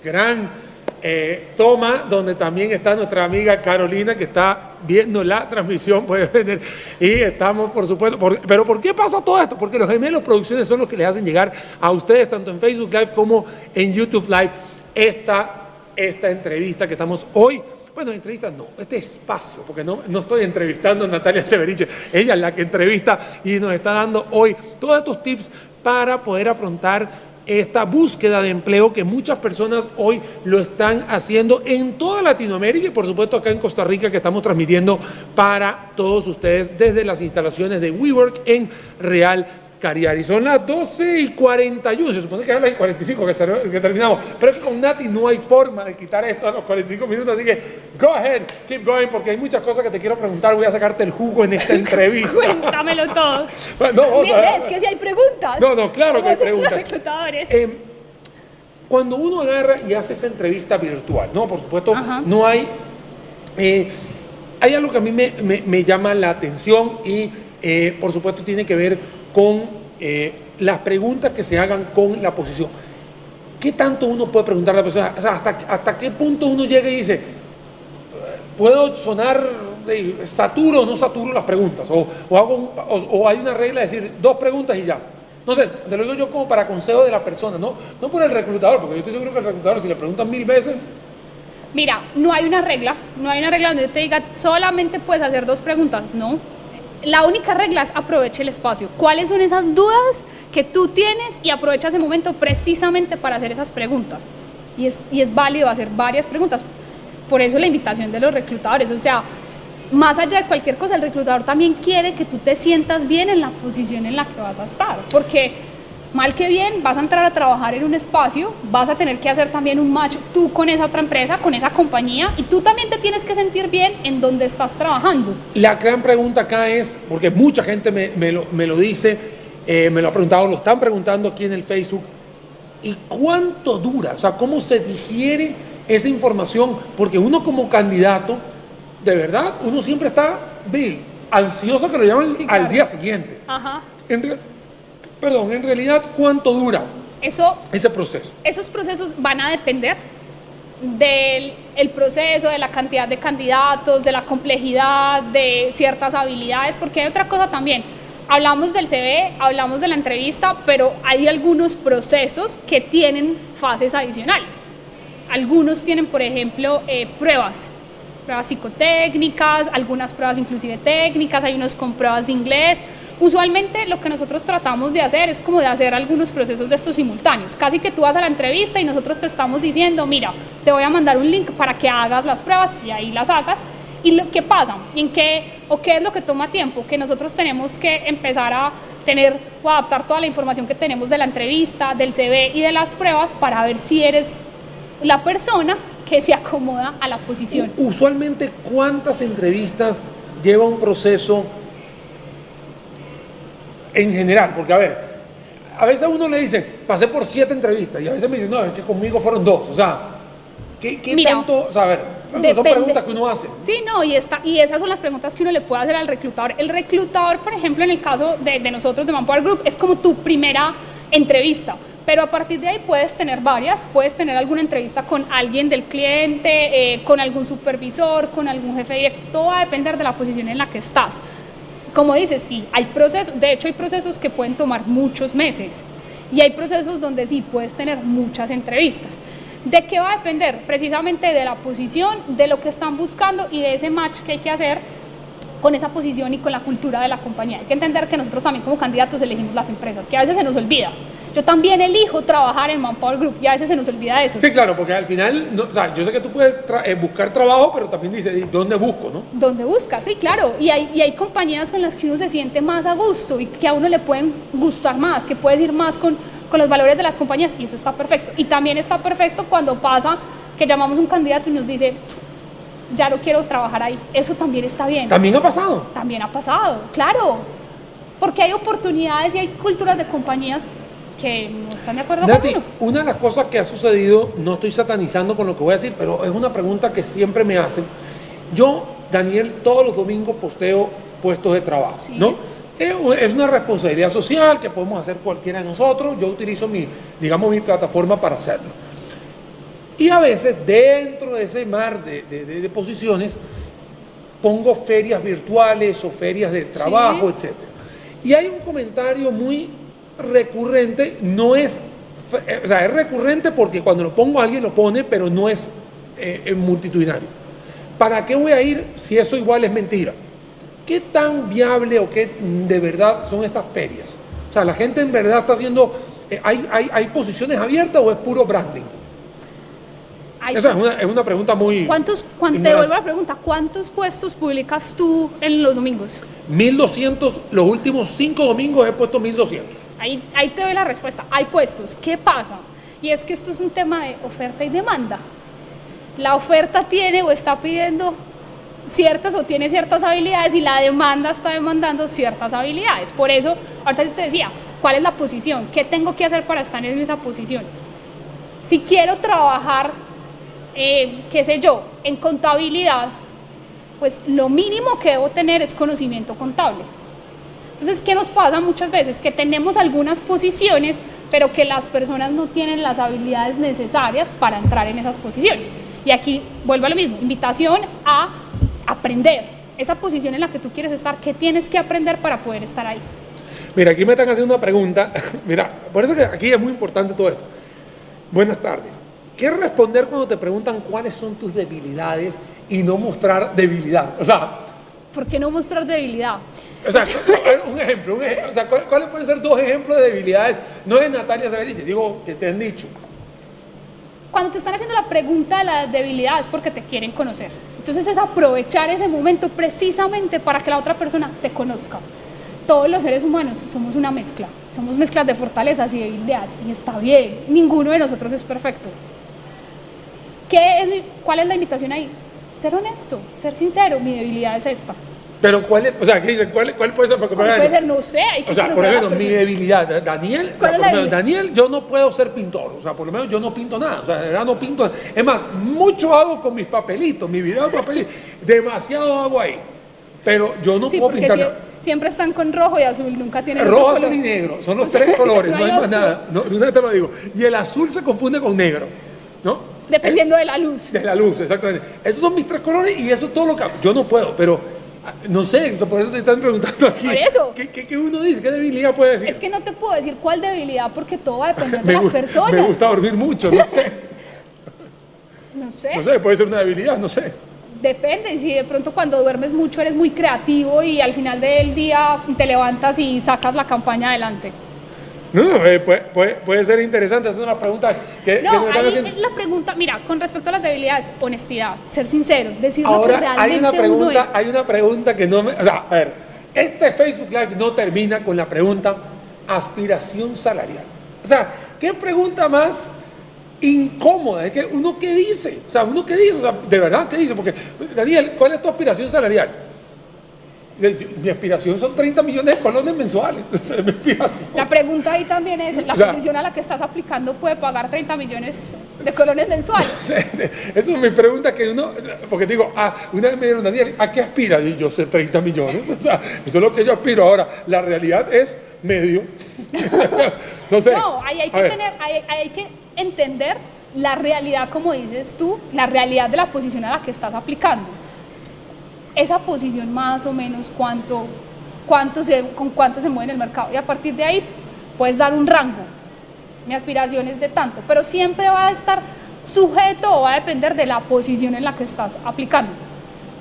gran eh, toma donde también está nuestra amiga Carolina que está viendo la transmisión, puede ver, y estamos por supuesto, pero ¿por qué pasa todo esto? Porque los gemelos producciones son los que les hacen llegar a ustedes tanto en Facebook Live como en YouTube Live esta, esta entrevista que estamos hoy. Bueno, entrevista no, este espacio, porque no, no estoy entrevistando a Natalia Severiche, ella es la que entrevista y nos está dando hoy todos estos tips para poder afrontar esta búsqueda de empleo que muchas personas hoy lo están haciendo en toda Latinoamérica y por supuesto acá en Costa Rica que estamos transmitiendo para todos ustedes desde las instalaciones de WeWork en Real Cariari. Son las 12 y 41, se supone que es las 45 que, que, terminamos, pero es que con Nati no hay forma de quitar esto a los 45 minutos, así que go ahead, keep going, porque hay muchas cosas que te quiero preguntar, voy a sacarte el jugo en esta entrevista.
Cuéntamelo todo.
no,
es que si hay preguntas.
No, no, claro que hay preguntas.
Eh,
cuando uno agarra y hace esa entrevista virtual, ¿no? Por supuesto, no hay... Eh, hay algo que a mí me, me, llama la atención y, eh, por supuesto, tiene que ver con eh, las preguntas que se hagan con la posición. ¿Qué tanto uno puede preguntar a la persona? O sea, ¿hasta, hasta qué punto uno llega y dice, puedo sonar saturo o no saturo las preguntas? O, o, hago o, hay una regla de decir dos preguntas y ya. No sé, te lo digo yo como para consejo de la persona, no, no por el reclutador, porque yo estoy seguro que el reclutador, si le preguntan mil veces,
Mira, no hay una regla, no hay una regla donde yo te diga solamente puedes hacer dos preguntas, no. La única regla es aproveche el espacio. ¿Cuáles son esas dudas que tú tienes y aprovecha ese momento precisamente para hacer esas preguntas? Y es, y es válido hacer varias preguntas. Por eso la invitación de los reclutadores. O sea, más allá de cualquier cosa, el reclutador también quiere que tú te sientas bien en la posición en la que vas a estar. Porque mal que bien, vas a entrar a trabajar en un espacio, vas a tener que hacer también un match tú con esa otra empresa, con esa compañía, y tú también te tienes que sentir bien en donde estás trabajando.
La gran pregunta acá es, porque mucha gente me, lo, dice, eh, me lo ha preguntado, lo están preguntando aquí en el Facebook, ¿y cuánto dura? O sea, ¿cómo se digiere esa información? Porque uno como candidato, de verdad, uno siempre está de, ansioso que lo llaman al día siguiente.
Ajá
perdón, en realidad, ¿cuánto dura
Eso,
ese proceso?
Esos procesos van a depender del el proceso, de la cantidad de candidatos, de la complejidad, de ciertas habilidades, porque hay otra cosa también. Hablamos del CV, hablamos de la entrevista, pero hay algunos procesos que tienen fases adicionales. Algunos tienen, por ejemplo, eh, pruebas, pruebas psicotécnicas, algunas pruebas inclusive técnicas, hay unos con pruebas de inglés, Usualmente lo que nosotros tratamos de hacer es como de hacer algunos procesos de estos simultáneos. Casi que tú vas a la entrevista y nosotros te estamos diciendo, mira, te voy a mandar un link para que hagas las pruebas y ahí las hagas. ¿Y lo, qué pasa? ¿En qué, ¿O qué es lo que toma tiempo? Que nosotros tenemos que empezar a tener o adaptar toda la información que tenemos de la entrevista, del CV y de las pruebas para ver si eres la persona que se acomoda a la posición.
Usualmente, ¿cuántas entrevistas lleva un proceso en general, porque a ver, a veces a uno le dicen, pasé por siete entrevistas, y a veces me dicen, no, es que conmigo fueron dos, o sea, ¿qué, tanto, o sea, a ver, son preguntas que uno hace.
Sí, no, y, está, y esas son las preguntas que uno le puede hacer al reclutador. El reclutador, por ejemplo, en el caso de, de nosotros, de Manpower Group, es como tu primera entrevista. Pero a partir de ahí puedes tener varias, puedes tener alguna entrevista con alguien del cliente, eh, con algún supervisor, con algún jefe directo, todo va a depender de la posición en la que estás como dices, sí, hay procesos, de hecho hay procesos que pueden tomar muchos meses y hay procesos donde sí puedes tener muchas entrevistas. ¿De qué va a depender? Precisamente de la posición, de lo que están buscando y de ese match que hay que hacer con esa posición y con la cultura de la compañía. Hay que entender que nosotros también como candidatos elegimos las empresas, que a veces se nos olvida. Yo también elijo trabajar en Manpower Group y a veces se nos olvida eso.
Sí, claro, porque al final, o sea, yo sé que tú puedes eh, buscar trabajo, pero también dices, ¿dónde busco? ¿no?
¿Dónde buscas? Sí, claro. Y hay, y hay compañías con las que uno se siente más a gusto y que a uno le pueden gustar más, que puedes ir más con, con los valores de las compañías y eso está perfecto. Y también está perfecto cuando pasa que llamamos a un candidato y nos dice, ya no quiero trabajar ahí. Eso también está bien.
¿También ha pasado?
También ha pasado, claro. Porque hay oportunidades y hay culturas de compañías que no están de acuerdo
Nati, Una de las cosas que ha sucedido, no estoy satanizando con lo que voy a decir, pero es una pregunta que siempre me hacen. Yo, Daniel, todos los domingos posteo puestos de trabajo, ¿no? Es una responsabilidad social que podemos hacer cualquiera de nosotros. Yo utilizo mi, digamos, mi plataforma para hacerlo. Y a veces dentro de ese mar de, posiciones pongo ferias virtuales o ferias de trabajo, etc. Y hay un comentario muy recurrente, no es, o sea, es recurrente porque cuando lo pongo alguien lo pone, pero no es eh, multitudinario. ¿Para qué voy a ir si eso igual es mentira? ¿Qué tan viable o qué de verdad son estas ferias? O sea, la gente en verdad está haciendo, eh, hay, hay, ¿hay posiciones abiertas o es puro branding?
Hay-
Esa es una, es una pregunta muy...
¿Cuántos, cuán- te
ignorante.
devuelvo la pregunta, ¿cuántos puestos publicas tú en los domingos?
1200, los últimos cinco domingos he puesto 1200.
Ahí, ahí te doy la respuesta. Hay puestos. ¿Qué pasa? Y es que esto es un tema de oferta y demanda. La oferta tiene o está pidiendo ciertas o tiene ciertas habilidades y la demanda está demandando ciertas habilidades. Por eso, ahorita yo te decía, ¿cuál es la posición? ¿Qué tengo que hacer para estar en esa posición? Si quiero trabajar, eh, qué sé yo, en contabilidad, pues lo mínimo que debo tener es conocimiento contable. Entonces, ¿qué nos pasa muchas veces? Que tenemos algunas posiciones, pero que las personas no tienen las habilidades necesarias para entrar en esas posiciones. Y aquí vuelvo a lo mismo, invitación a aprender. Esa posición en la que tú quieres estar, ¿qué tienes que aprender para poder estar ahí?
Mira, aquí me están haciendo una pregunta. Mira, por eso que aquí es muy importante todo esto. Buenas tardes. ¿Qué responder cuando te preguntan cuáles son tus debilidades y no mostrar debilidad? O sea,
¿Por qué no mostrar debilidad?
o sea, un ejemplo, un ejemplo. O sea, ¿cuál- ¿cuáles pueden ser dos ejemplos de debilidades? No de Natalia Saberich, digo que te han dicho.
Cuando te están haciendo la pregunta de la debilidad es porque te quieren conocer. Entonces es aprovechar ese momento precisamente para que la otra persona te conozca. Todos los seres humanos somos una mezcla, somos mezclas de fortalezas y debilidades y está bien, ninguno de nosotros es perfecto. ¿Qué es mi- ¿Cuál es la invitación ahí? Ser honesto, ser sincero, mi debilidad es esta.
Pero ¿cuál es? O sea, ¿qué dicen? ¿Cuál, cuál puede ser? Porque, por
Puede ser, no sé, hay que
O sea, por
a la
ejemplo, mi debilidad, Daniel, o sea,
¿Cuál es
por menos? Daniel, yo no puedo ser pintor, o sea, por lo menos yo no pinto nada, o sea, de verdad no pinto nada. Es más, mucho hago con mis papelitos, mi video de papelitos, demasiado hago ahí, pero yo no
Sí,
puedo pintar nada.
siempre están con rojo y azul, nunca tienen otro
Rojo,
color.
azul y negro, son los tres colores, no,
No hay
más nada, no, de una vez te lo digo. Y el azul se confunde con negro, ¿no?
Dependiendo de la luz.
De la luz, exactamente. Esos son mis tres colores y eso es todo lo que. Yo no puedo, pero ah, no sé, por eso te están preguntando aquí.
Por eso.
¿Qué, qué- qué uno dice? ¿Qué debilidad puede decir?
Es que no te puedo decir cuál debilidad porque todo va a depender de las personas.
me gusta dormir mucho, no sé.
No sé.
No sé, puede ser una debilidad, no sé.
Depende, si de pronto cuando duermes mucho eres muy creativo y al final del día te levantas y sacas la campaña adelante.
No, no, eh, puede, puede- puede ser interesante, esa es una pregunta que, que
No,
están
ahí la pregunta, mira, con respecto a las debilidades, honestidad, ser sinceros, decir lo que realmente
hay una
uno
pregunta,
es.
hay una pregunta que no me, o sea, a ver, este Facebook Live no termina con la pregunta aspiración salarial. O sea, ¿qué pregunta más incómoda? Es que uno qué dice, o sea, uno qué dice, o sea, de verdad qué dice, porque Daniel, ¿cuál es tu aspiración salarial? Mi aspiración son 30 millones de colones mensuales. Esa es mi aspiración.
La pregunta ahí también es, la
O sea-
posición a la que estás aplicando puede pagar 30 millones de colones mensuales.
Esa es mi pregunta que uno, porque digo, ah, una vez me dijeron, Daniel, ¿a qué aspira? Y yo sé 30 millones, o sea, eso es lo que yo aspiro. Ahora, la realidad es medio. no sé.
No, ahí hay que tener, ahí, ahí hay que entender la realidad, como dices tú, la realidad de la posición a la que estás aplicando. Esa posición más o menos cuánto, cuánto se, con cuánto se mueve en el mercado. Y a partir de ahí puedes dar un rango. Mi aspiración es de tanto, pero siempre va a estar sujeto o va a depender de la posición en la que estás aplicando.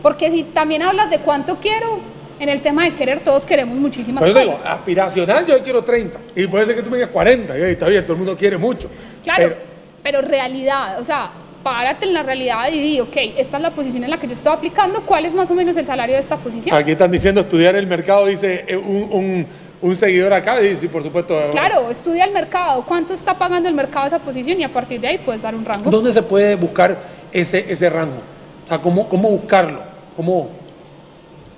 Porque si también hablas de cuánto quiero, en el tema de querer, todos queremos muchísimas
por eso digo,
cosas.
aspiracional yo quiero 30. Y puede ser que tú me digas 40. Y está bien, todo el mundo quiere mucho.
Claro,
Pero-
pero, realidad, o sea, párate en la realidad y di, ok, esta es la posición en la que yo estoy aplicando, ¿cuál es más o menos el salario de esta posición?
Aquí están diciendo estudiar el mercado, dice eh, un, un- un seguidor acá, y dice, por supuesto.
Claro, estudia el mercado, cuánto está pagando el mercado esa posición y a partir de ahí puedes dar un rango.
¿Dónde se puede buscar ese, ese rango? O sea, ¿cómo, cómo buscarlo? ¿Cómo?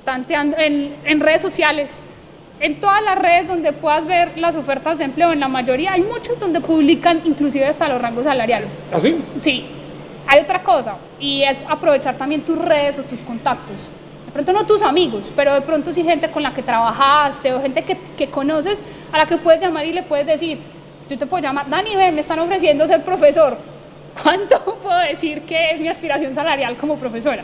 Tanteando en, en redes sociales, en todas las redes donde puedas ver las ofertas de empleo, en la mayoría hay muchos donde publican inclusive hasta los rangos salariales.
¿Así?
Sí, hay otra cosa y es aprovechar también tus redes o tus contactos. De pronto no tus amigos, pero de pronto sí gente con la que trabajaste o gente que, que conoces a la que puedes llamar y le puedes decir, yo te puedo llamar, Dani, me están ofreciendo ser profesor. ¿Cuánto puedo decir que es mi aspiración salarial como profesora?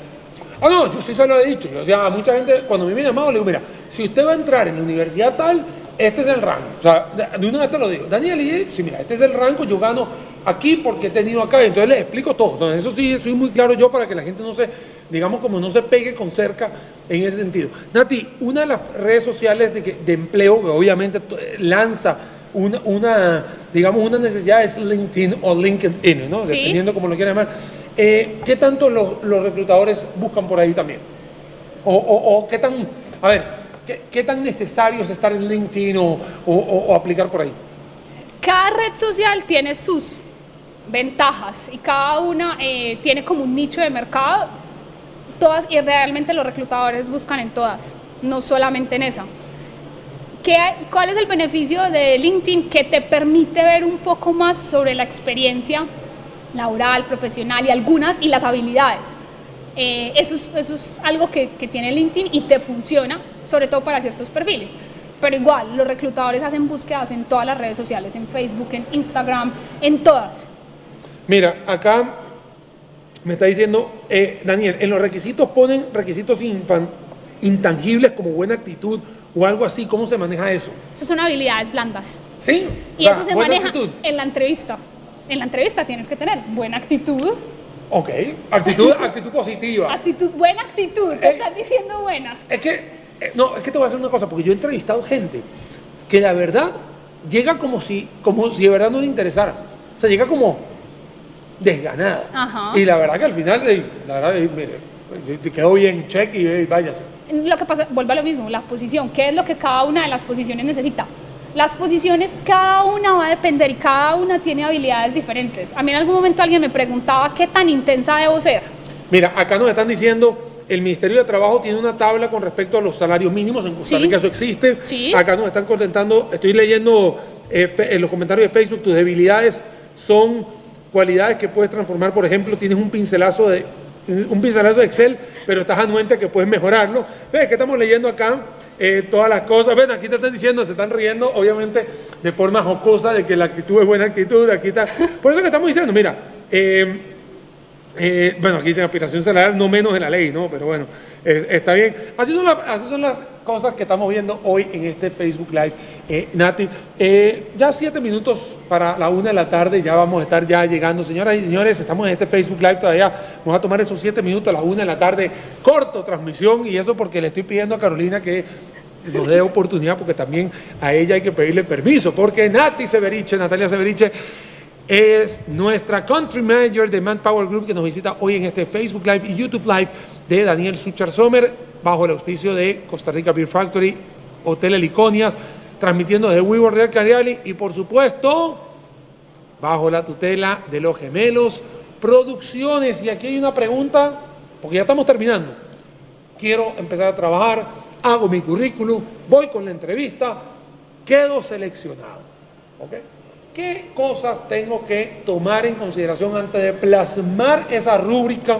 Ah, no, yo sí se lo he dicho. O sea, mucha gente, cuando a mí me llamado, le digo, mira, si usted va a entrar en la universidad tal, este es el rango. O sea, de una vez te lo digo. Daniel, y sí, mira, este es el rango, yo gano aquí porque he tenido acá. Entonces les explico todo. Entonces, eso sí, soy muy claro yo para que la gente no se, digamos, como no se pegue con cerca en ese sentido. Nati, una de las redes sociales de, que- de empleo que obviamente lanza una, una, digamos, una necesidad es LinkedIn o LinkedIn, ¿no?
Sí.
Dependiendo como lo quieran llamar. Eh, ¿Qué tanto los, los reclutadores buscan por ahí también? O, o- o qué tan, a ver, ¿qué, qué tan necesario es estar en LinkedIn o aplicar por ahí?
Cada red social tiene sus ventajas y cada una eh, tiene como un nicho de mercado. Todas, y realmente los reclutadores buscan en todas, no solamente en esa. ¿Qué, ¿Cuál es el beneficio de LinkedIn? Que te permite ver un poco más sobre la experiencia laboral, profesional y algunas y las habilidades. Eh, eso, es, eso es algo que, que tiene LinkedIn y te funciona, sobre todo para ciertos perfiles. Pero igual, los reclutadores hacen búsquedas en todas las redes sociales, en Facebook, en Instagram, en todas.
Mira, acá me está diciendo, eh, Daniel, en los requisitos ponen requisitos intangibles como buena actitud o algo así, ¿cómo se maneja eso?
Eso son habilidades blandas.
¿Sí?
Y
O sea,
eso se maneja
actitud.
en la entrevista. En la entrevista tienes que tener buena actitud,
Ok, actitud, actitud positiva.
actitud, buena actitud, te
Eh.
están diciendo buena.
Es que, eh, no, es que te voy a hacer una cosa, porque yo he entrevistado gente que la verdad llega como si, como si de verdad no le interesara. O sea, llega como desganada.
Ajá.
Y la verdad que al final, la verdad, mire, te quedó bien, check y váyase.
Lo que pasa, vuelve a lo mismo, la posición, ¿qué es lo que cada una de las posiciones necesita? Las posiciones, cada una va a depender y cada una tiene habilidades diferentes. A mí en algún momento alguien me preguntaba qué tan intensa debo ser.
Mira, acá nos están diciendo, el Ministerio de Trabajo tiene una tabla con respecto a los salarios mínimos, en Costa
Sí.
Rica eso existe.
Sí.
Acá nos están contentando, estoy leyendo eh, fe- en los comentarios de Facebook, tus debilidades son cualidades que puedes transformar, por ejemplo, tienes un pincelazo de un pincelazo de Excel, pero estás anuente que puedes mejorarlo. Ves que estamos leyendo acá eh, todas las cosas. Ven, aquí te están diciendo, se están riendo, obviamente, de forma jocosa, de que la actitud es buena actitud. Aquí está. Por eso que estamos diciendo, mira, eh, eh, bueno, aquí dice aspiración salarial, no menos de la ley, ¿no? Pero bueno, eh, está bien. Así son, la- así son las cosas que estamos viendo hoy en este Facebook Live. Eh, Nati, eh, ya siete minutos para la una de la tarde, ya vamos a estar ya llegando. Señoras y señores, estamos en este Facebook Live todavía. Vamos a tomar esos siete minutos a la una de la tarde. Corto transmisión y eso porque le estoy pidiendo a Carolina que nos dé oportunidad porque también a ella hay que pedirle permiso porque Nati Severiche, Natalia Severiche, es nuestra country manager de Manpower Group que nos visita hoy en este Facebook Live y YouTube Live de Daniel Suchar Sommer bajo el auspicio de Costa Rica Beer Factory, Hotel Heliconias, transmitiendo desde WeWork del Cariali y por supuesto bajo la tutela de los gemelos producciones. Y aquí hay una pregunta, porque ya estamos terminando. Quiero empezar a trabajar, hago mi currículum, voy con la entrevista, quedo seleccionado. ¿ok? ¿Qué cosas tengo que tomar en consideración antes de plasmar esa rúbrica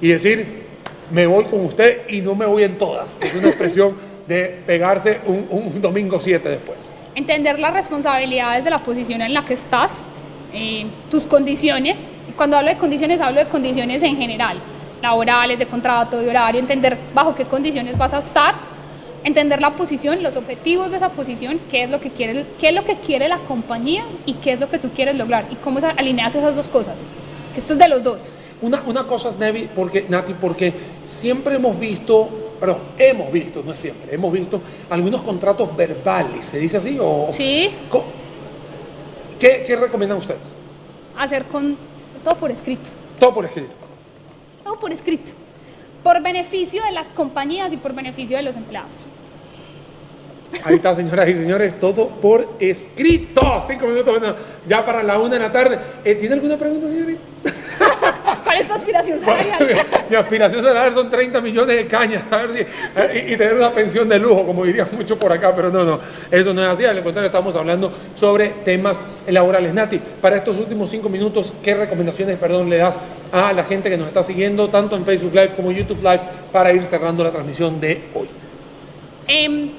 y decir, me voy con usted y no me voy en todas? Es una expresión de pegarse un, un domingo 7 después.
Entender las responsabilidades de la posición en la que estás, eh, tus condiciones. Y cuando hablo de condiciones, hablo de condiciones en general, laborales, de contrato, de horario, entender bajo qué condiciones vas a estar, entender la posición, los objetivos de esa posición, qué es lo que quiere, qué es lo que quiere la compañía y qué es lo que tú quieres lograr y cómo alineas esas dos cosas. Esto es de los dos.
Una, una cosa es, Nevi, porque, Nati, porque siempre hemos visto, perdón, hemos visto, no es siempre, hemos visto algunos contratos verbales, ¿se dice así? O,
Sí,
¿Qué, qué recomiendan ustedes?
hacer con todo por escrito.
Todo por escrito.
Todo por escrito. Por beneficio de las compañías y por beneficio de los empleados.
Ahí está, señoras y señores, todo por escrito. Cinco minutos, bueno, ya para la una de la tarde. Eh, ¿Tiene alguna pregunta, señorita?
¿Cuál es tu aspiración salarial?
Mi aspiración salarial son 30 millones de cañas a ver si, y, y tener una pensión de lujo, como dirían mucho por acá, pero no, no, eso no es así. Al contrario, estamos hablando sobre temas laborales. Nati, para estos últimos cinco minutos, ¿qué recomendaciones, perdón, le das a la gente que nos está siguiendo, tanto en Facebook Live como YouTube Live, para ir cerrando la transmisión de hoy?
Em,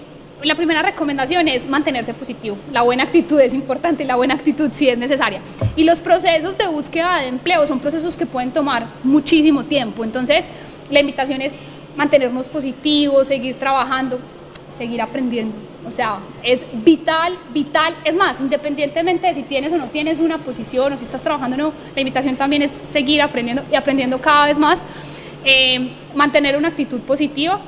la primera recomendación es mantenerse positivo. La buena actitud es importante, la buena actitud sí es necesaria. Y los procesos de búsqueda de empleo son procesos que pueden tomar muchísimo tiempo. Entonces, la invitación es mantenernos positivos, seguir trabajando, seguir aprendiendo. O sea, es vital, vital. Es más, independientemente de si tienes o no tienes una posición o si estás trabajando o no, la invitación también es seguir aprendiendo y aprendiendo cada vez más. Eh, mantener una actitud positiva,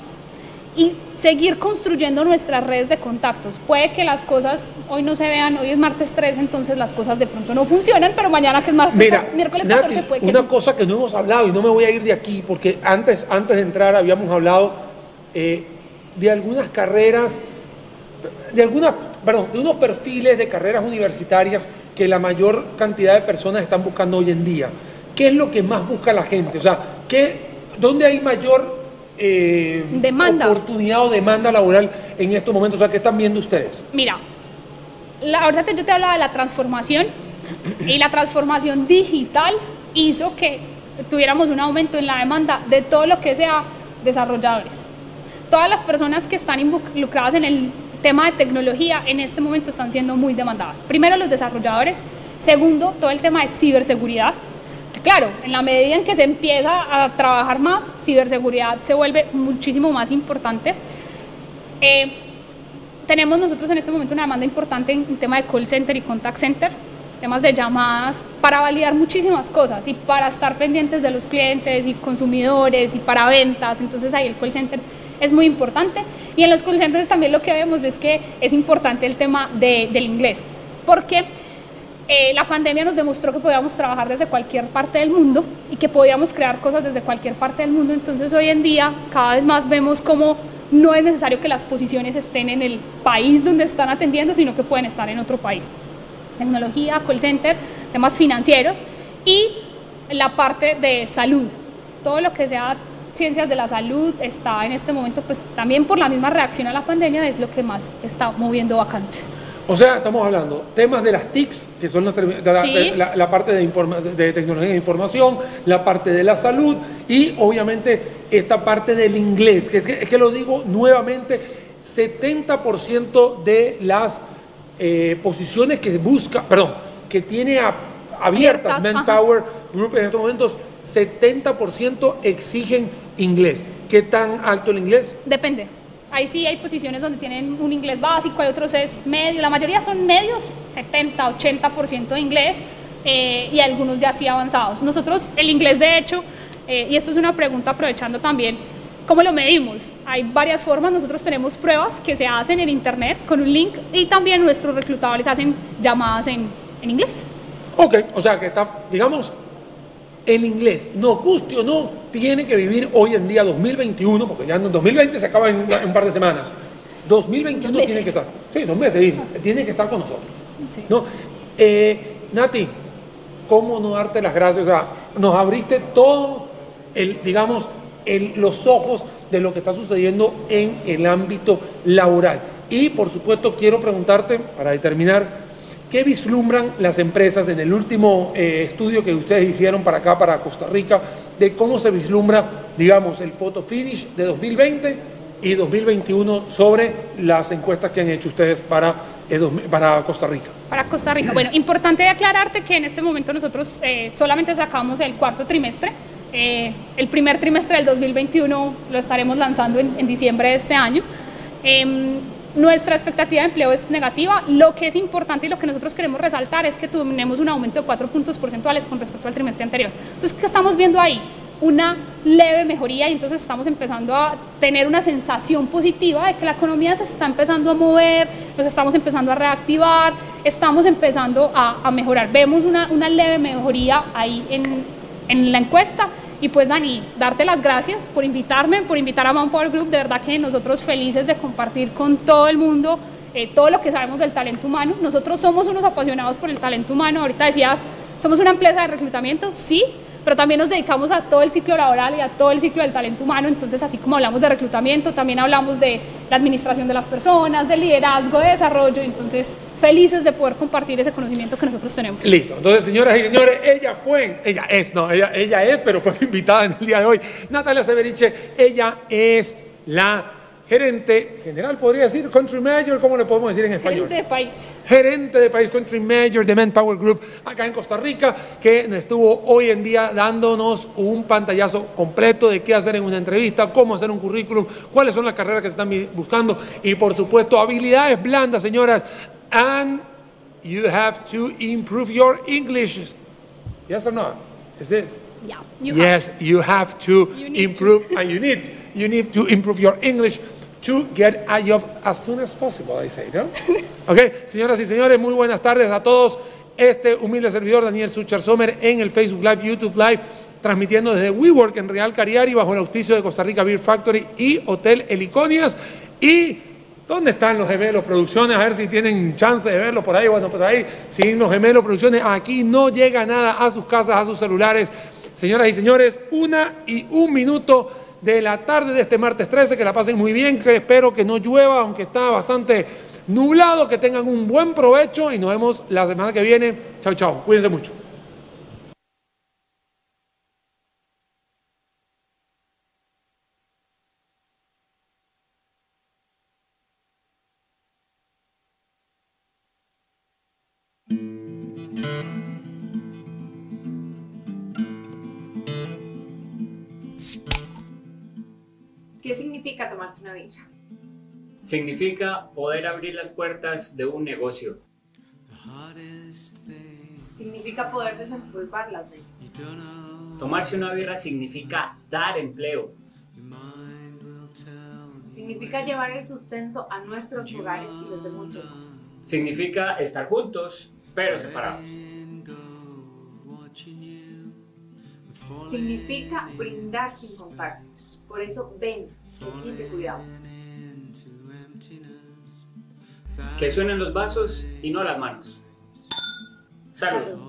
y seguir construyendo nuestras redes de contactos. Puede que las cosas hoy no se vean, hoy es martes 3, entonces las cosas de pronto no funcionan, pero mañana que es martes,
Mira,
miércoles
Nati,
14 puede que
una
sí.
cosa que no hemos hablado y no me voy a ir de aquí porque antes, antes de entrar habíamos hablado eh, de algunas carreras, de algunas, perdón, de unos perfiles de carreras universitarias que la mayor cantidad de personas están buscando hoy en día. ¿Qué es lo que más busca la gente? O sea, ¿qué, ¿dónde hay mayor eh,
Demanda.
oportunidad o demanda laboral en estos momentos? O sea, ¿qué están viendo ustedes?
Mira, la verdad yo te hablaba de la transformación y la transformación digital hizo que tuviéramos un aumento en la demanda de todo lo que sea desarrolladores. Todas las personas que están involucradas en el tema de tecnología en este momento están siendo muy demandadas. Primero los desarrolladores, segundo todo el tema de ciberseguridad. Claro, en la medida en que se empieza a trabajar más, ciberseguridad se vuelve muchísimo más importante. Eh, tenemos nosotros en este momento una demanda importante en, en tema de call center y contact center, temas de llamadas, para validar muchísimas cosas y para estar pendientes de los clientes y consumidores y para ventas. Entonces ahí el call center es muy importante. Y en los call centers también lo que vemos es que es importante el tema de- del inglés, porque eh, la pandemia nos demostró que podíamos trabajar desde cualquier parte del mundo y que podíamos crear cosas desde cualquier parte del mundo. Entonces hoy en día cada vez más vemos cómo no es necesario que las posiciones estén en el país donde están atendiendo, sino que pueden estar en otro país. Tecnología, call center, temas financieros y la parte de salud. Todo lo que sea ciencias de la salud está en este momento, pues también por la misma reacción a la pandemia, es lo que más está moviendo vacantes.
O sea, estamos hablando temas de las TICs, que son las la,
Sí.
de la- la parte de, informa- de tecnología de información, la parte de la salud y obviamente esta parte del inglés, que es que, es que lo digo nuevamente, 70% de las eh, posiciones que busca, perdón, que tiene a- abiertas
Abiertas,
Manpower Group en estos momentos, 70% exigen inglés. ¿Qué tan alto el inglés?
Depende. Ahí sí hay posiciones donde tienen un inglés básico, hay otros es medio, la mayoría son medios, 70, 80% de inglés eh, y algunos ya sí avanzados. Nosotros el inglés de hecho, eh, y esto es una pregunta aprovechando también, ¿cómo lo medimos? Hay varias formas, nosotros tenemos pruebas que se hacen en internet con un link y también nuestros reclutadores hacen llamadas en, en inglés.
Ok, o sea que está, digamos, el inglés, nos guste o no, tiene que vivir hoy en día 2021, porque ya en 2020 se acaba en, un par de semanas. 2021
Dos
tiene que estar, sí, dos meses, sí, tiene que estar con nosotros.
Sí.
¿no? Eh, Nati, ¿cómo no darte las gracias? O sea, nos abriste todo, el, digamos, el- los ojos de lo que está sucediendo en el ámbito laboral. Y por supuesto quiero preguntarte, para determinar, ¿qué vislumbran las empresas en el último eh, estudio que ustedes hicieron para acá, para Costa Rica, de cómo se vislumbra, digamos, el photo finish de 2020 y 2021 sobre las encuestas que han hecho ustedes para, eh, para Costa Rica?
Para Costa Rica. Bueno, importante aclararte que en este momento nosotros eh, solamente sacamos el cuarto trimestre. El primer trimestre del 2021 lo estaremos lanzando en, en diciembre de este año. Nuestra expectativa de empleo es negativa. Lo que es importante y lo que nosotros queremos resaltar es que tenemos un aumento de 4 puntos porcentuales con respecto al trimestre anterior. Entonces, ¿qué estamos viendo ahí? Una leve mejoría y entonces estamos empezando a tener una sensación positiva de que la economía se está empezando a mover, nos estamos empezando a reactivar, estamos empezando a, mejorar. Vemos una, leve mejoría ahí en la encuesta. Y pues Dani, darte las gracias por invitarme, por invitar a Manpower Group. De verdad que nosotros felices de compartir con todo el mundo eh, todo lo que sabemos del talento humano. Nosotros somos unos apasionados por el talento humano. Ahorita decías, somos una empresa de reclutamiento, sí, pero también nos dedicamos a todo el ciclo laboral y a todo el ciclo del talento humano. Entonces, así como hablamos de reclutamiento, también hablamos de la administración de las personas, de liderazgo, de desarrollo. Entonces, felices de poder compartir ese conocimiento que nosotros tenemos.
Listo. Entonces, señoras y señores, ella fue, ella es, no, ella, ella es, pero fue invitada en el día de hoy. Natalia Severiche, ella es la gerente general, podría decir, country manager, ¿cómo le podemos decir en español?
Gerente de país.
gerente de País Country Manager de Manpower Group acá en Costa Rica, que estuvo hoy en día dándonos un pantallazo completo de qué hacer en una entrevista, cómo hacer un currículum, cuáles son las carreras que se están buscando y por supuesto habilidades blandas, señoras. And you have to improve your English. Yes or no? Is this?
Yeah, you have
yes, you have to
You
improve, and you need, you need to improve your English to get a job as soon as possible, I say, ¿no? Ok, señoras y señores, muy buenas tardes a todos. Este humilde servidor, Daniel Suchar Sommer, en el Facebook Live, YouTube Live, transmitiendo desde WeWork en Real Cariari, bajo el auspicio de Costa Rica Beer Factory y Hotel Heliconias. Y ¿Dónde están los gemelos producciones? A ver si tienen chance de verlos por ahí. Bueno, por ahí, sin los gemelos producciones, aquí no llega nada a sus casas, a sus celulares. Señoras y señores, una y un minuto de la tarde de este martes 13, que la pasen muy bien, que espero que no llueva, aunque está bastante nublado, que tengan un buen provecho y nos vemos la semana que viene. Chao, chao. Cuídense mucho.
Tomarse una birra?
Significa poder abrir las puertas de un negocio.
Significa poder desempolvar las mesas.
Tomarse una birra significa dar empleo.
Significa llevar el sustento a nuestros hogares y los de muchos más.
Significa estar juntos, pero separados.
Significa brindar sin contacto. Por eso ven, siente cuidado.
Que suenen los vasos y no las manos. Salud.
Salud.